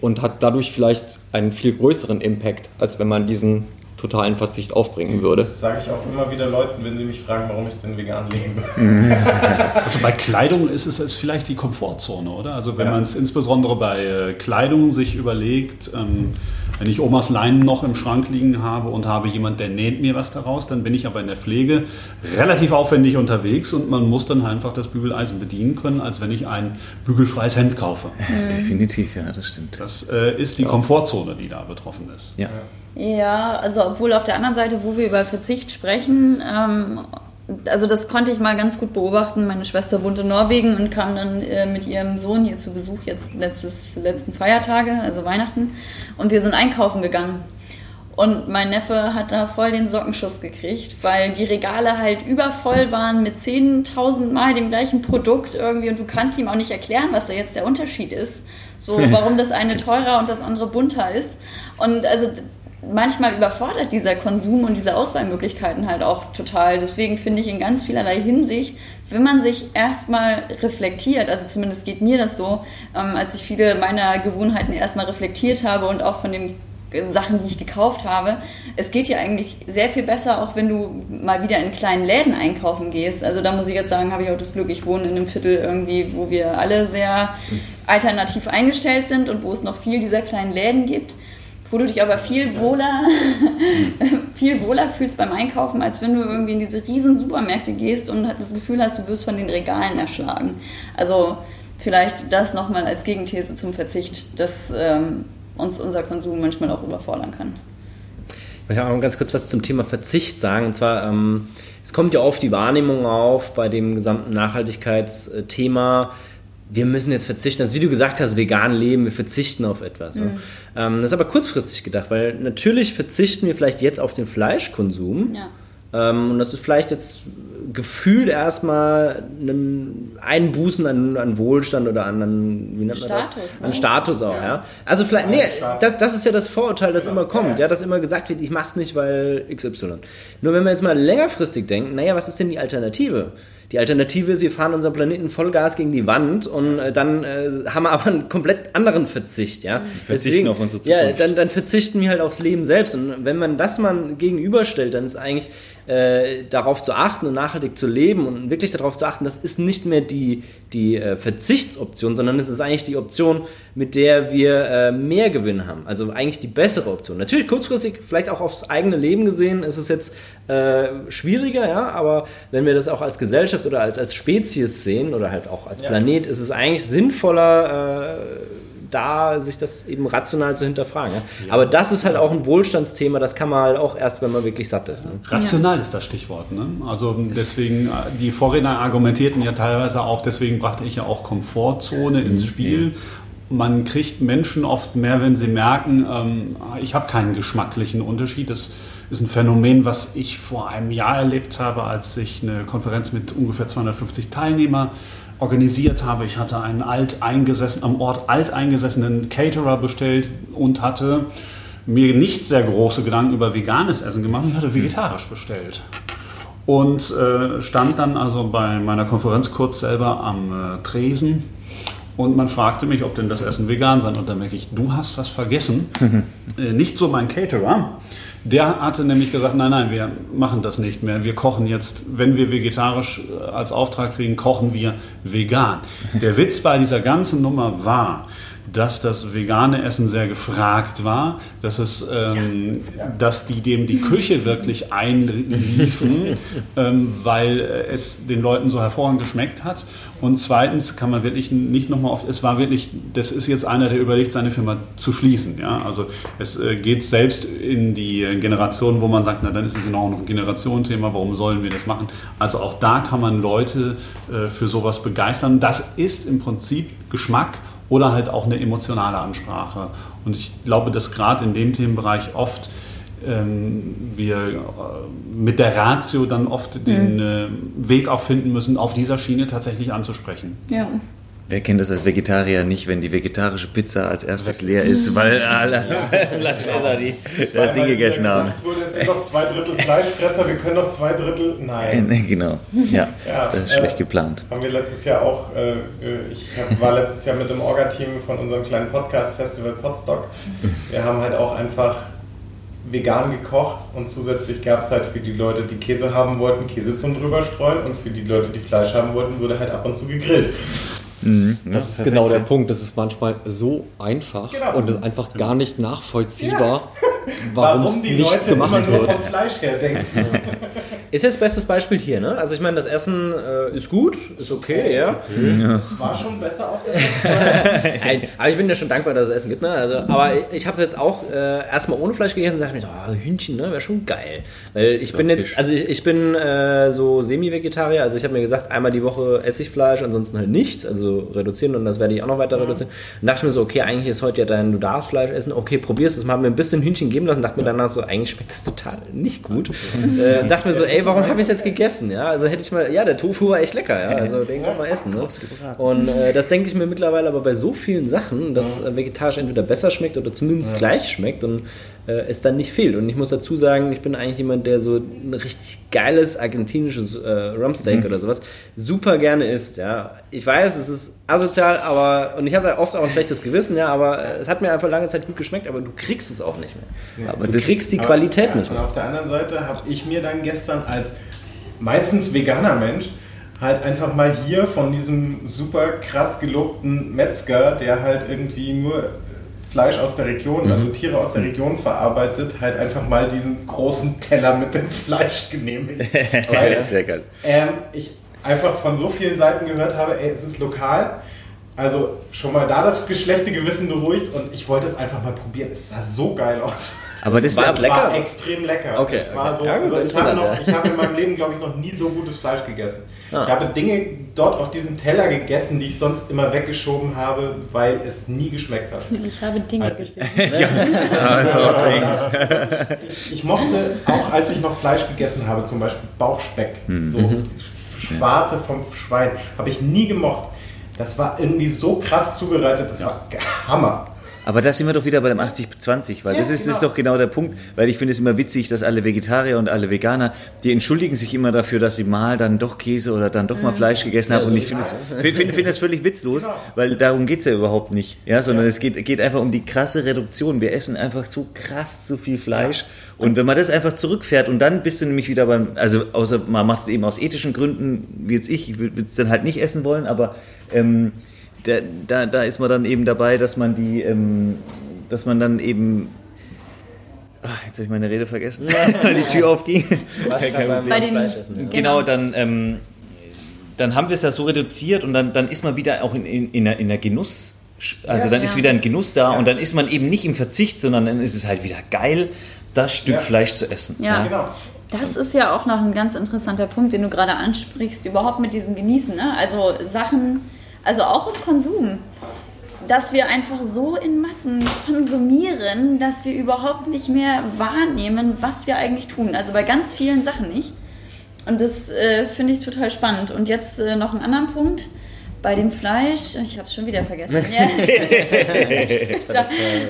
und hat dadurch vielleicht einen viel größeren Impact, als wenn man diesen totalen Verzicht aufbringen würde. Das sage ich auch immer wieder Leuten, wenn sie mich fragen, warum ich denn vegan lebe. Also bei Kleidung ist es, ist vielleicht die Komfortzone, oder? Also wenn ja. man es insbesondere bei äh, Kleidung sich überlegt, ähm, wenn ich Omas Leinen noch im Schrank liegen habe und habe jemand, der näht mir was daraus, dann bin ich aber in der Pflege relativ aufwendig unterwegs und man muss dann einfach das Bügeleisen bedienen können, als wenn ich ein bügelfreies Hemd kaufe. Definitiv, ja, das stimmt. Das äh, ist die Komfortzone, die da betroffen ist. Ja. Ja, also obwohl auf der anderen Seite, wo wir über Verzicht sprechen, ähm, also das konnte ich mal ganz gut beobachten. Meine Schwester wohnt in Norwegen und kam dann äh, mit ihrem Sohn hier zu Besuch jetzt letztes, letzten Feiertage, also Weihnachten. Und wir sind einkaufen gegangen. Und mein Neffe hat da voll den Sockenschuss gekriegt, weil die Regale halt übervoll waren mit 10.000 Mal dem gleichen Produkt irgendwie und du kannst ihm auch nicht erklären, was da jetzt der Unterschied ist. So, warum das eine teurer und das andere bunter ist. Und also manchmal überfordert dieser Konsum und diese Auswahlmöglichkeiten halt auch total. Deswegen finde ich in ganz vielerlei Hinsicht, wenn man sich erstmal reflektiert, also zumindest geht mir das so, ähm, als ich viele meiner Gewohnheiten erstmal reflektiert habe und auch von den Sachen, die ich gekauft habe. Es geht ja eigentlich sehr viel besser, auch wenn du mal wieder in kleinen Läden einkaufen gehst. Also da muss ich jetzt sagen, habe ich auch das Glück, ich wohne in einem Viertel irgendwie, wo wir alle sehr alternativ eingestellt sind und wo es noch viel dieser kleinen Läden gibt wo du dich aber viel wohler, viel wohler fühlst beim Einkaufen, als wenn du irgendwie in diese riesen Supermärkte gehst und das Gefühl hast, du wirst von den Regalen erschlagen. Also vielleicht das nochmal als Gegenthese zum Verzicht, dass ähm, uns unser Konsum manchmal auch überfordern kann. Ich möchte auch noch ganz kurz was zum Thema Verzicht sagen. Und zwar, ähm, es kommt ja oft die Wahrnehmung auf bei dem gesamten Nachhaltigkeitsthema, wir müssen jetzt verzichten, also wie du gesagt hast, vegan leben, wir verzichten auf etwas. Mhm. Ähm, das ist aber kurzfristig gedacht, weil natürlich verzichten wir vielleicht jetzt auf den Fleischkonsum. Ja. Ähm, und das ist vielleicht jetzt gefühlt erstmal ein Einbußen an, an Wohlstand oder an, an wie nennt man Status, das? Ne? An Status auch, ja. ja. Also vielleicht, nee, das, das ist ja das Vorurteil, das ja. immer kommt, ja, dass immer gesagt wird, ich mach's nicht, weil XY. Nur wenn wir jetzt mal längerfristig denken, naja, was ist denn die Alternative? Die Alternative ist, wir fahren unseren Planeten Vollgas gegen die Wand und äh, dann äh, haben wir aber einen komplett anderen Verzicht. Ja? Verzichten auf unsere Ja, Zukunft. dann, dann verzichten wir halt aufs Leben selbst. Und wenn man das mal gegenüberstellt, dann ist eigentlich äh, darauf zu achten und nachhaltig zu leben und wirklich darauf zu achten, das ist nicht mehr die, die äh, Verzichtsoption, sondern es ist eigentlich die Option, mit der wir äh, mehr Gewinn haben. Also eigentlich die bessere Option. Natürlich kurzfristig, vielleicht auch aufs eigene Leben gesehen, ist es jetzt äh, schwieriger, ja, aber wenn wir das auch als Gesellschaft oder als, als Spezies sehen oder halt auch als Planet, ist es eigentlich sinnvoller, äh, da sich das eben rational zu hinterfragen. Ja? Aber das ist halt auch ein Wohlstandsthema, das kann man halt auch erst, wenn man wirklich satt ist. Ne? Rational ist das Stichwort. Ne? Also deswegen, äh, die Vorredner argumentierten ja teilweise auch, deswegen brachte ich ja auch Komfortzone ins Spiel. Man kriegt Menschen oft mehr, wenn sie merken, ähm, ich habe keinen geschmacklichen Unterschied. Das ist ein Phänomen, was ich vor einem Jahr erlebt habe, als ich eine Konferenz mit ungefähr 250 Teilnehmern organisiert habe. Ich hatte einen alteingesessen, am Ort alteingesessenen Caterer bestellt und hatte mir nicht sehr große Gedanken über veganes Essen gemacht. Ich hatte vegetarisch bestellt. Und äh, stand dann also bei meiner Konferenz kurz selber am äh, Tresen und man fragte mich, ob denn das Essen vegan sei. Und dann merke ich, du hast was vergessen. äh, nicht so mein Caterer. Der hatte nämlich gesagt, nein, nein, wir machen das nicht mehr. Wir kochen jetzt, wenn wir vegetarisch äh, als Auftrag kriegen, kochen wir vegan. Der Witz bei dieser ganzen Nummer war, dass das vegane Essen sehr gefragt war, dass es, ähm, dass die dem die Küche wirklich einliefen, ähm, weil äh, es den Leuten so hervorragend geschmeckt hat. Und zweitens kann man wirklich nicht nochmal auf, es war wirklich, das ist jetzt einer, der überlegt, seine Firma zu schließen. Ja? Also es äh, geht selbst in die äh, Generation, wo man sagt, na dann ist es ja auch noch ein Generationenthema, warum sollen wir das machen? Also auch da kann man Leute äh, für sowas begeistern. Das ist im Prinzip Geschmack oder halt auch eine emotionale Ansprache. Und ich glaube, dass gerade in dem Themenbereich oft ähm, wir äh, mit der Ratio dann oft den äh, Weg auch finden müssen, auf dieser Schiene tatsächlich anzusprechen. Ja. Wer kennt das als Vegetarier nicht, wenn die vegetarische Pizza als erstes leer ist, weil alle Fleischesser die das Ding gegessen haben? Wurde, es sind doch zwei Drittel Fleischfresser, wir können doch zwei Drittel. Nein. Genau, ja, Ja, das ist äh, schlecht geplant. Haben wir letztes Jahr auch, äh, ich hab, war letztes Jahr mit dem Orga-Team von unserem kleinen Podcast-Festival Podstock. Wir haben halt auch einfach vegan gekocht und zusätzlich gab es halt für die Leute, die Käse haben wollten, Käse zum drüberstreuen und für die Leute, die Fleisch haben wollten, wurde halt ab und zu gegrillt. Das ist genau der Punkt. Das ist manchmal so einfach Genau. und ist einfach gar nicht nachvollziehbar, warum es die nicht Leute immer gemacht nur wird. vom Fleisch her denken. Ist jetzt bestes Beispiel hier, ne? Also ich meine, das Essen äh, ist gut, ist okay, ja. Es war schon besser auf der Seite. Nein, aber ich bin ja schon dankbar, dass es Essen gibt, ne? Also, aber ich, ich habe es jetzt auch äh, erstmal ohne Fleisch gegessen und dachte mir, oh, Hühnchen, ne? Wäre schon geil. Weil ich bin jetzt, Fisch. also ich, ich bin äh, so Semi-Vegetarier, also ich habe mir gesagt, einmal die Woche esse ich Fleisch, ansonsten halt nicht. Also reduzieren und das werde ich auch noch weiter reduzieren. Und dachte ich mir so, okay, eigentlich ist heute ja dein, du darfst Fleisch essen, okay, probier's es mal, hab mir ein bisschen Hühnchen geben lassen, dachte mir danach so, eigentlich schmeckt das total nicht gut. äh, dachte mir so, ey, warum habe ich es jetzt gegessen? Ja, also hätte ich mal, ja, der Tofu war echt lecker, ja, also den kann man essen. Ne? Und äh, das denke ich mir mittlerweile aber bei so vielen Sachen, dass äh, vegetarisch entweder besser schmeckt oder zumindest gleich schmeckt und es dann nicht fehlt. Und ich muss dazu sagen, ich bin eigentlich jemand, der so ein richtig geiles argentinisches äh, Rumpsteak oder sowas super gerne isst. Ja, ich weiß, es ist asozial, aber und ich habe da oft auch ein schlechtes Gewissen, ja, aber äh, es hat mir einfach lange Zeit gut geschmeckt, aber du kriegst es auch nicht mehr. Aber Du das, kriegst die Qualität ja, nicht Und mehr. auf der anderen Seite habe ich mir dann gestern als meistens veganer Mensch halt einfach mal hier von diesem super krass gelobten Metzger, der halt irgendwie nur Fleisch aus der Region, also Tiere aus der Region verarbeitet, halt einfach mal diesen großen Teller mit dem Fleisch genehmigt. Weil sehr geil. ähm, ich einfach von so vielen Seiten gehört habe, ey, es ist lokal. Also schon mal da das geschlechte Gewissen beruhigt und ich wollte es einfach mal probieren. Es sah so geil aus. Aber das War es lecker? war extrem lecker. Okay, Es war okay. so, Ja, also ich, habe noch, ja. habe in meinem Leben, glaube ich, noch nie so gutes Fleisch gegessen. Ah. Ich habe Dinge dort auf diesem Teller gegessen, die ich sonst immer weggeschoben habe, weil es nie geschmeckt hat. Ich habe Dinge Als ich- gesehen. Ich, ich mochte auch, als ich noch Fleisch gegessen habe, zum Beispiel Bauchspeck, Mhm. so Schwarte vom Schwein, habe ich nie gemocht. Das war irgendwie so krass zubereitet, das war Hammer. Aber da sind wir doch wieder bei dem 80-20, weil Ja, das ist, genau. ist doch genau der Punkt, weil ich finde es immer witzig, dass alle Vegetarier und alle Veganer, die entschuldigen sich immer dafür, dass sie mal dann doch Käse oder dann doch mal Fleisch gegessen haben. Und ich finde es find, find, find das völlig witzlos, weil darum geht's ja überhaupt nicht, ja, sondern es geht, geht einfach um die krasse Reduktion. Wir essen einfach zu krass zu viel Fleisch. Und wenn man das einfach zurückfährt und dann bist du nämlich wieder beim, also außer man macht es eben aus ethischen Gründen, wie jetzt ich, ich würde es dann halt nicht essen wollen, aber ähm, da, da, da ist man dann eben dabei, dass man die, ähm, dass man dann eben, ach, jetzt habe ich meine Rede vergessen, weil die Tür aufging. Kein. Bei den- Fleisch essen, ja. Genau, dann, ähm, dann haben wir es ja so reduziert und dann, dann ist man wieder auch in, in, in, der, in der Genuss. Also Ja. dann ist Ja. wieder ein Genuss da und dann ist man eben nicht im Verzicht, sondern dann ist es halt wieder geil, das Stück Ja. Fleisch zu essen. Ja. Genau. Das ist ja auch noch ein ganz interessanter Punkt, den du gerade ansprichst, überhaupt mit diesem Genießen. Ne? Also Sachen, also auch im Konsum, dass wir einfach so in Massen konsumieren, dass wir überhaupt nicht mehr wahrnehmen, was wir eigentlich tun. Also bei ganz vielen Sachen nicht. Und das äh, finde ich total spannend. Und jetzt äh, noch einen anderen Punkt. Bei dem Fleisch, ich habe es schon wieder vergessen. Ja,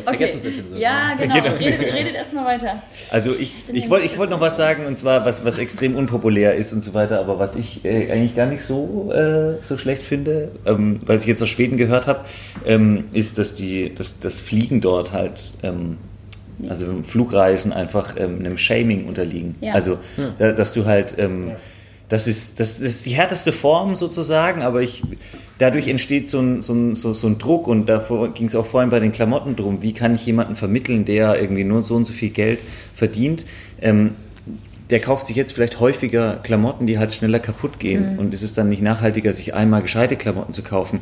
okay. Ja, genau. Redet, redet erstmal weiter. Also ich, ich wollte ich wollt noch was sagen, und zwar was, was extrem unpopulär ist und so weiter, aber was ich äh, eigentlich gar nicht so, äh, so schlecht finde, ähm, was ich jetzt aus Schweden gehört habe, ähm, ist, dass die, dass das Fliegen dort halt, ähm, also Flugreisen einfach ähm, einem Shaming unterliegen. Ja. Also da, dass du halt ähm, das ist, das ist die härteste Form sozusagen, aber ich, dadurch entsteht so ein, so ein, so, so ein Druck und davor ging es auch vorhin bei den Klamotten drum, wie kann ich jemanden vermitteln, der irgendwie nur so und so viel Geld verdient, ähm, der kauft sich jetzt vielleicht häufiger Klamotten, die halt schneller kaputt gehen. Und es ist dann nicht nachhaltiger, sich einmal gescheite Klamotten zu kaufen.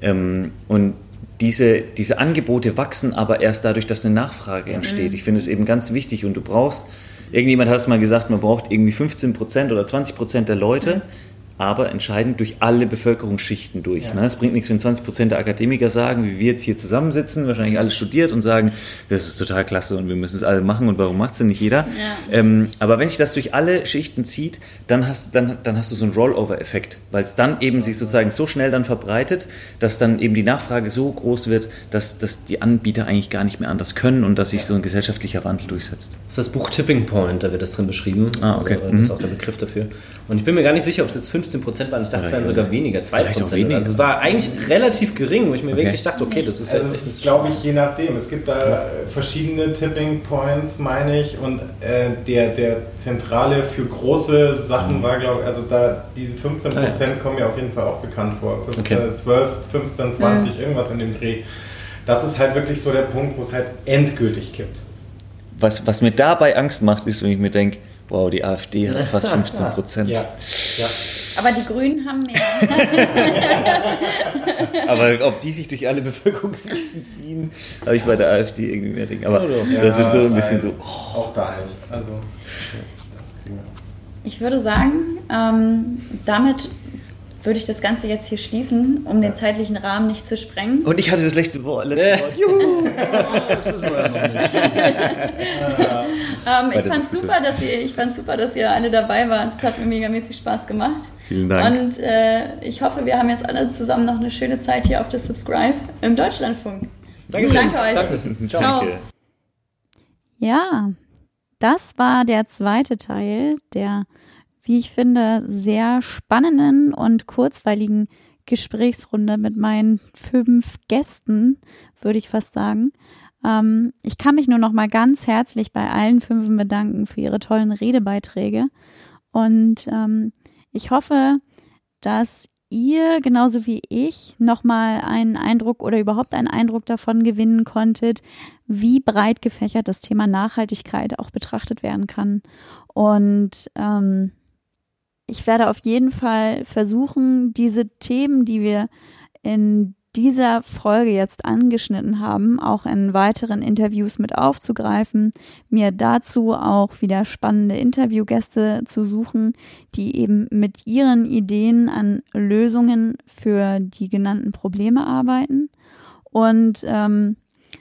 Ähm, und diese, diese Angebote wachsen aber erst dadurch, dass eine Nachfrage entsteht. Ich finde es eben ganz wichtig und du brauchst, irgendjemand hat es mal gesagt, man braucht irgendwie 15 Prozent oder 20 Prozent der Leute, aber entscheidend durch alle Bevölkerungsschichten durch. Ne? Es bringt nichts, wenn 20 Prozent der Akademiker sagen, wie wir jetzt hier zusammensitzen, wahrscheinlich alle studiert und sagen, das ist total klasse und wir müssen es alle machen und warum macht es denn nicht jeder? Ähm, aber wenn sich das durch alle Schichten zieht, dann hast, dann, dann hast du so einen Rollover-Effekt, weil es dann eben sich sozusagen so schnell dann verbreitet, dass dann eben die Nachfrage so groß wird, dass, dass die Anbieter eigentlich gar nicht mehr anders können und dass sich so ein gesellschaftlicher Wandel durchsetzt. Das ist das Buch Tipping Point, da wird das drin beschrieben. Ah, okay. Also, das ist auch der Begriff dafür. Und ich bin mir gar nicht sicher, ob es jetzt 15% waren. Ich dachte, es wären sogar weniger, 2%. Vielleicht auch weniger. Also es war eigentlich relativ gering, wo ich mir Okay. wirklich dachte, okay, das ist Also jetzt es ist, glaube ich, je nachdem. Es gibt da verschiedene Tipping Points, meine ich, und äh, der, der zentrale für große Sachen war, glaube ich, also da diese 15% Ah, ja. kommen mir auf jeden Fall auch bekannt vor. 15, Okay. 12, 15, 20, irgendwas in dem Dreh. Das ist halt wirklich so der Punkt, wo es halt endgültig kippt. Was, was mir dabei Angst macht, ist, wenn ich mir denke, wow, die AfD hat fast 15 Prozent. Ja, ja. Aber die Grünen haben mehr. Aber ob die sich durch alle Bevölkerungsschichten ziehen, habe ich bei der AfD irgendwie mehr Ding. Aber das Ja, ist so ein das bisschen so. oh, Auch da nicht. Also, das. Ich würde sagen, ähm, damit würde ich das Ganze jetzt hier schließen, um den zeitlichen Rahmen nicht zu sprengen. Und ich hatte das letzte Wort. Letzte Wort. Juhu. Ähm, ich fand super, dass ihr, ich fand super, dass ihr alle dabei wart. Es hat mir megamäßig Spaß gemacht. Vielen Dank. Und äh, ich hoffe, wir haben jetzt alle zusammen noch eine schöne Zeit hier auf der Subscribe im Deutschlandfunk. Dankeschön. Danke euch. Danke. Ciao. Danke. Ja, das war der zweite Teil der, wie ich finde, sehr spannenden und kurzweiligen Gesprächsrunde mit meinen fünf Gästen, würde ich fast sagen. Ähm, ich kann mich nur noch mal ganz herzlich bei allen fünf bedanken für ihre tollen Redebeiträge. Und ähm, ich hoffe, dass ihr genauso wie ich nochmal einen Eindruck oder überhaupt einen Eindruck davon gewinnen konntet, wie breit gefächert das Thema Nachhaltigkeit auch betrachtet werden kann. Und ähm, ich werde auf jeden Fall versuchen, diese Themen, die wir in dieser Folge jetzt angeschnitten haben, auch in weiteren Interviews mit aufzugreifen, mir dazu auch wieder spannende Interviewgäste zu suchen, die eben mit ihren Ideen an Lösungen für die genannten Probleme arbeiten. Und ähm,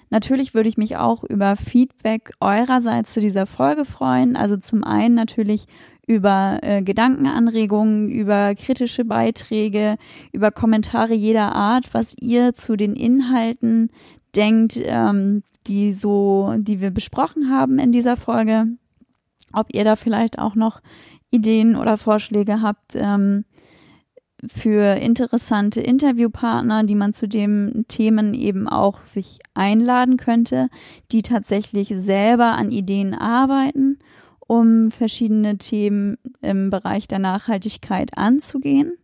natürlich würde ich mich auch über Feedback eurerseits zu dieser Folge freuen. Also zum einen natürlich über äh, Gedankenanregungen, über kritische Beiträge, über Kommentare jeder Art, was ihr zu den Inhalten denkt, ähm, die so, die wir besprochen haben in dieser Folge. Ob ihr da vielleicht auch noch Ideen oder Vorschläge habt ähm, für interessante Interviewpartner, die man zu den Themen eben auch sich einladen könnte, die tatsächlich selber an Ideen arbeiten, um verschiedene Themen im Bereich der Nachhaltigkeit anzugehen.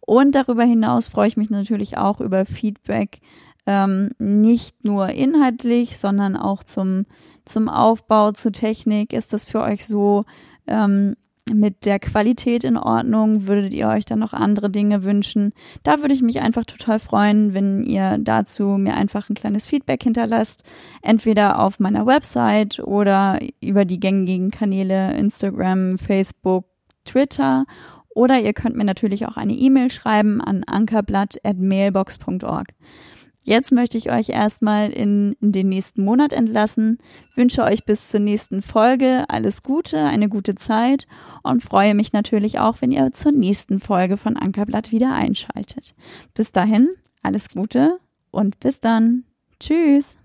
Und darüber hinaus freue ich mich natürlich auch über Feedback, ähm, nicht nur inhaltlich, sondern auch zum, zum Aufbau, zur Technik. Ist das für euch so ähm, mit der Qualität in Ordnung? Würdet ihr euch dann noch andere Dinge wünschen? Da würde ich mich einfach total freuen, wenn ihr dazu mir einfach ein kleines Feedback hinterlasst. Entweder auf meiner Website oder über die gängigen Kanäle Instagram, Facebook, Twitter. Oder ihr könnt mir natürlich auch eine E-Mail schreiben an ankerblatt.mailbox.org. Jetzt möchte ich euch erstmal in, in den nächsten Monat entlassen, wünsche euch bis zur nächsten Folge alles Gute, eine gute Zeit und freue mich natürlich auch, wenn ihr zur nächsten Folge von Ankerblatt wieder einschaltet. Bis dahin, alles Gute und bis dann. Tschüss.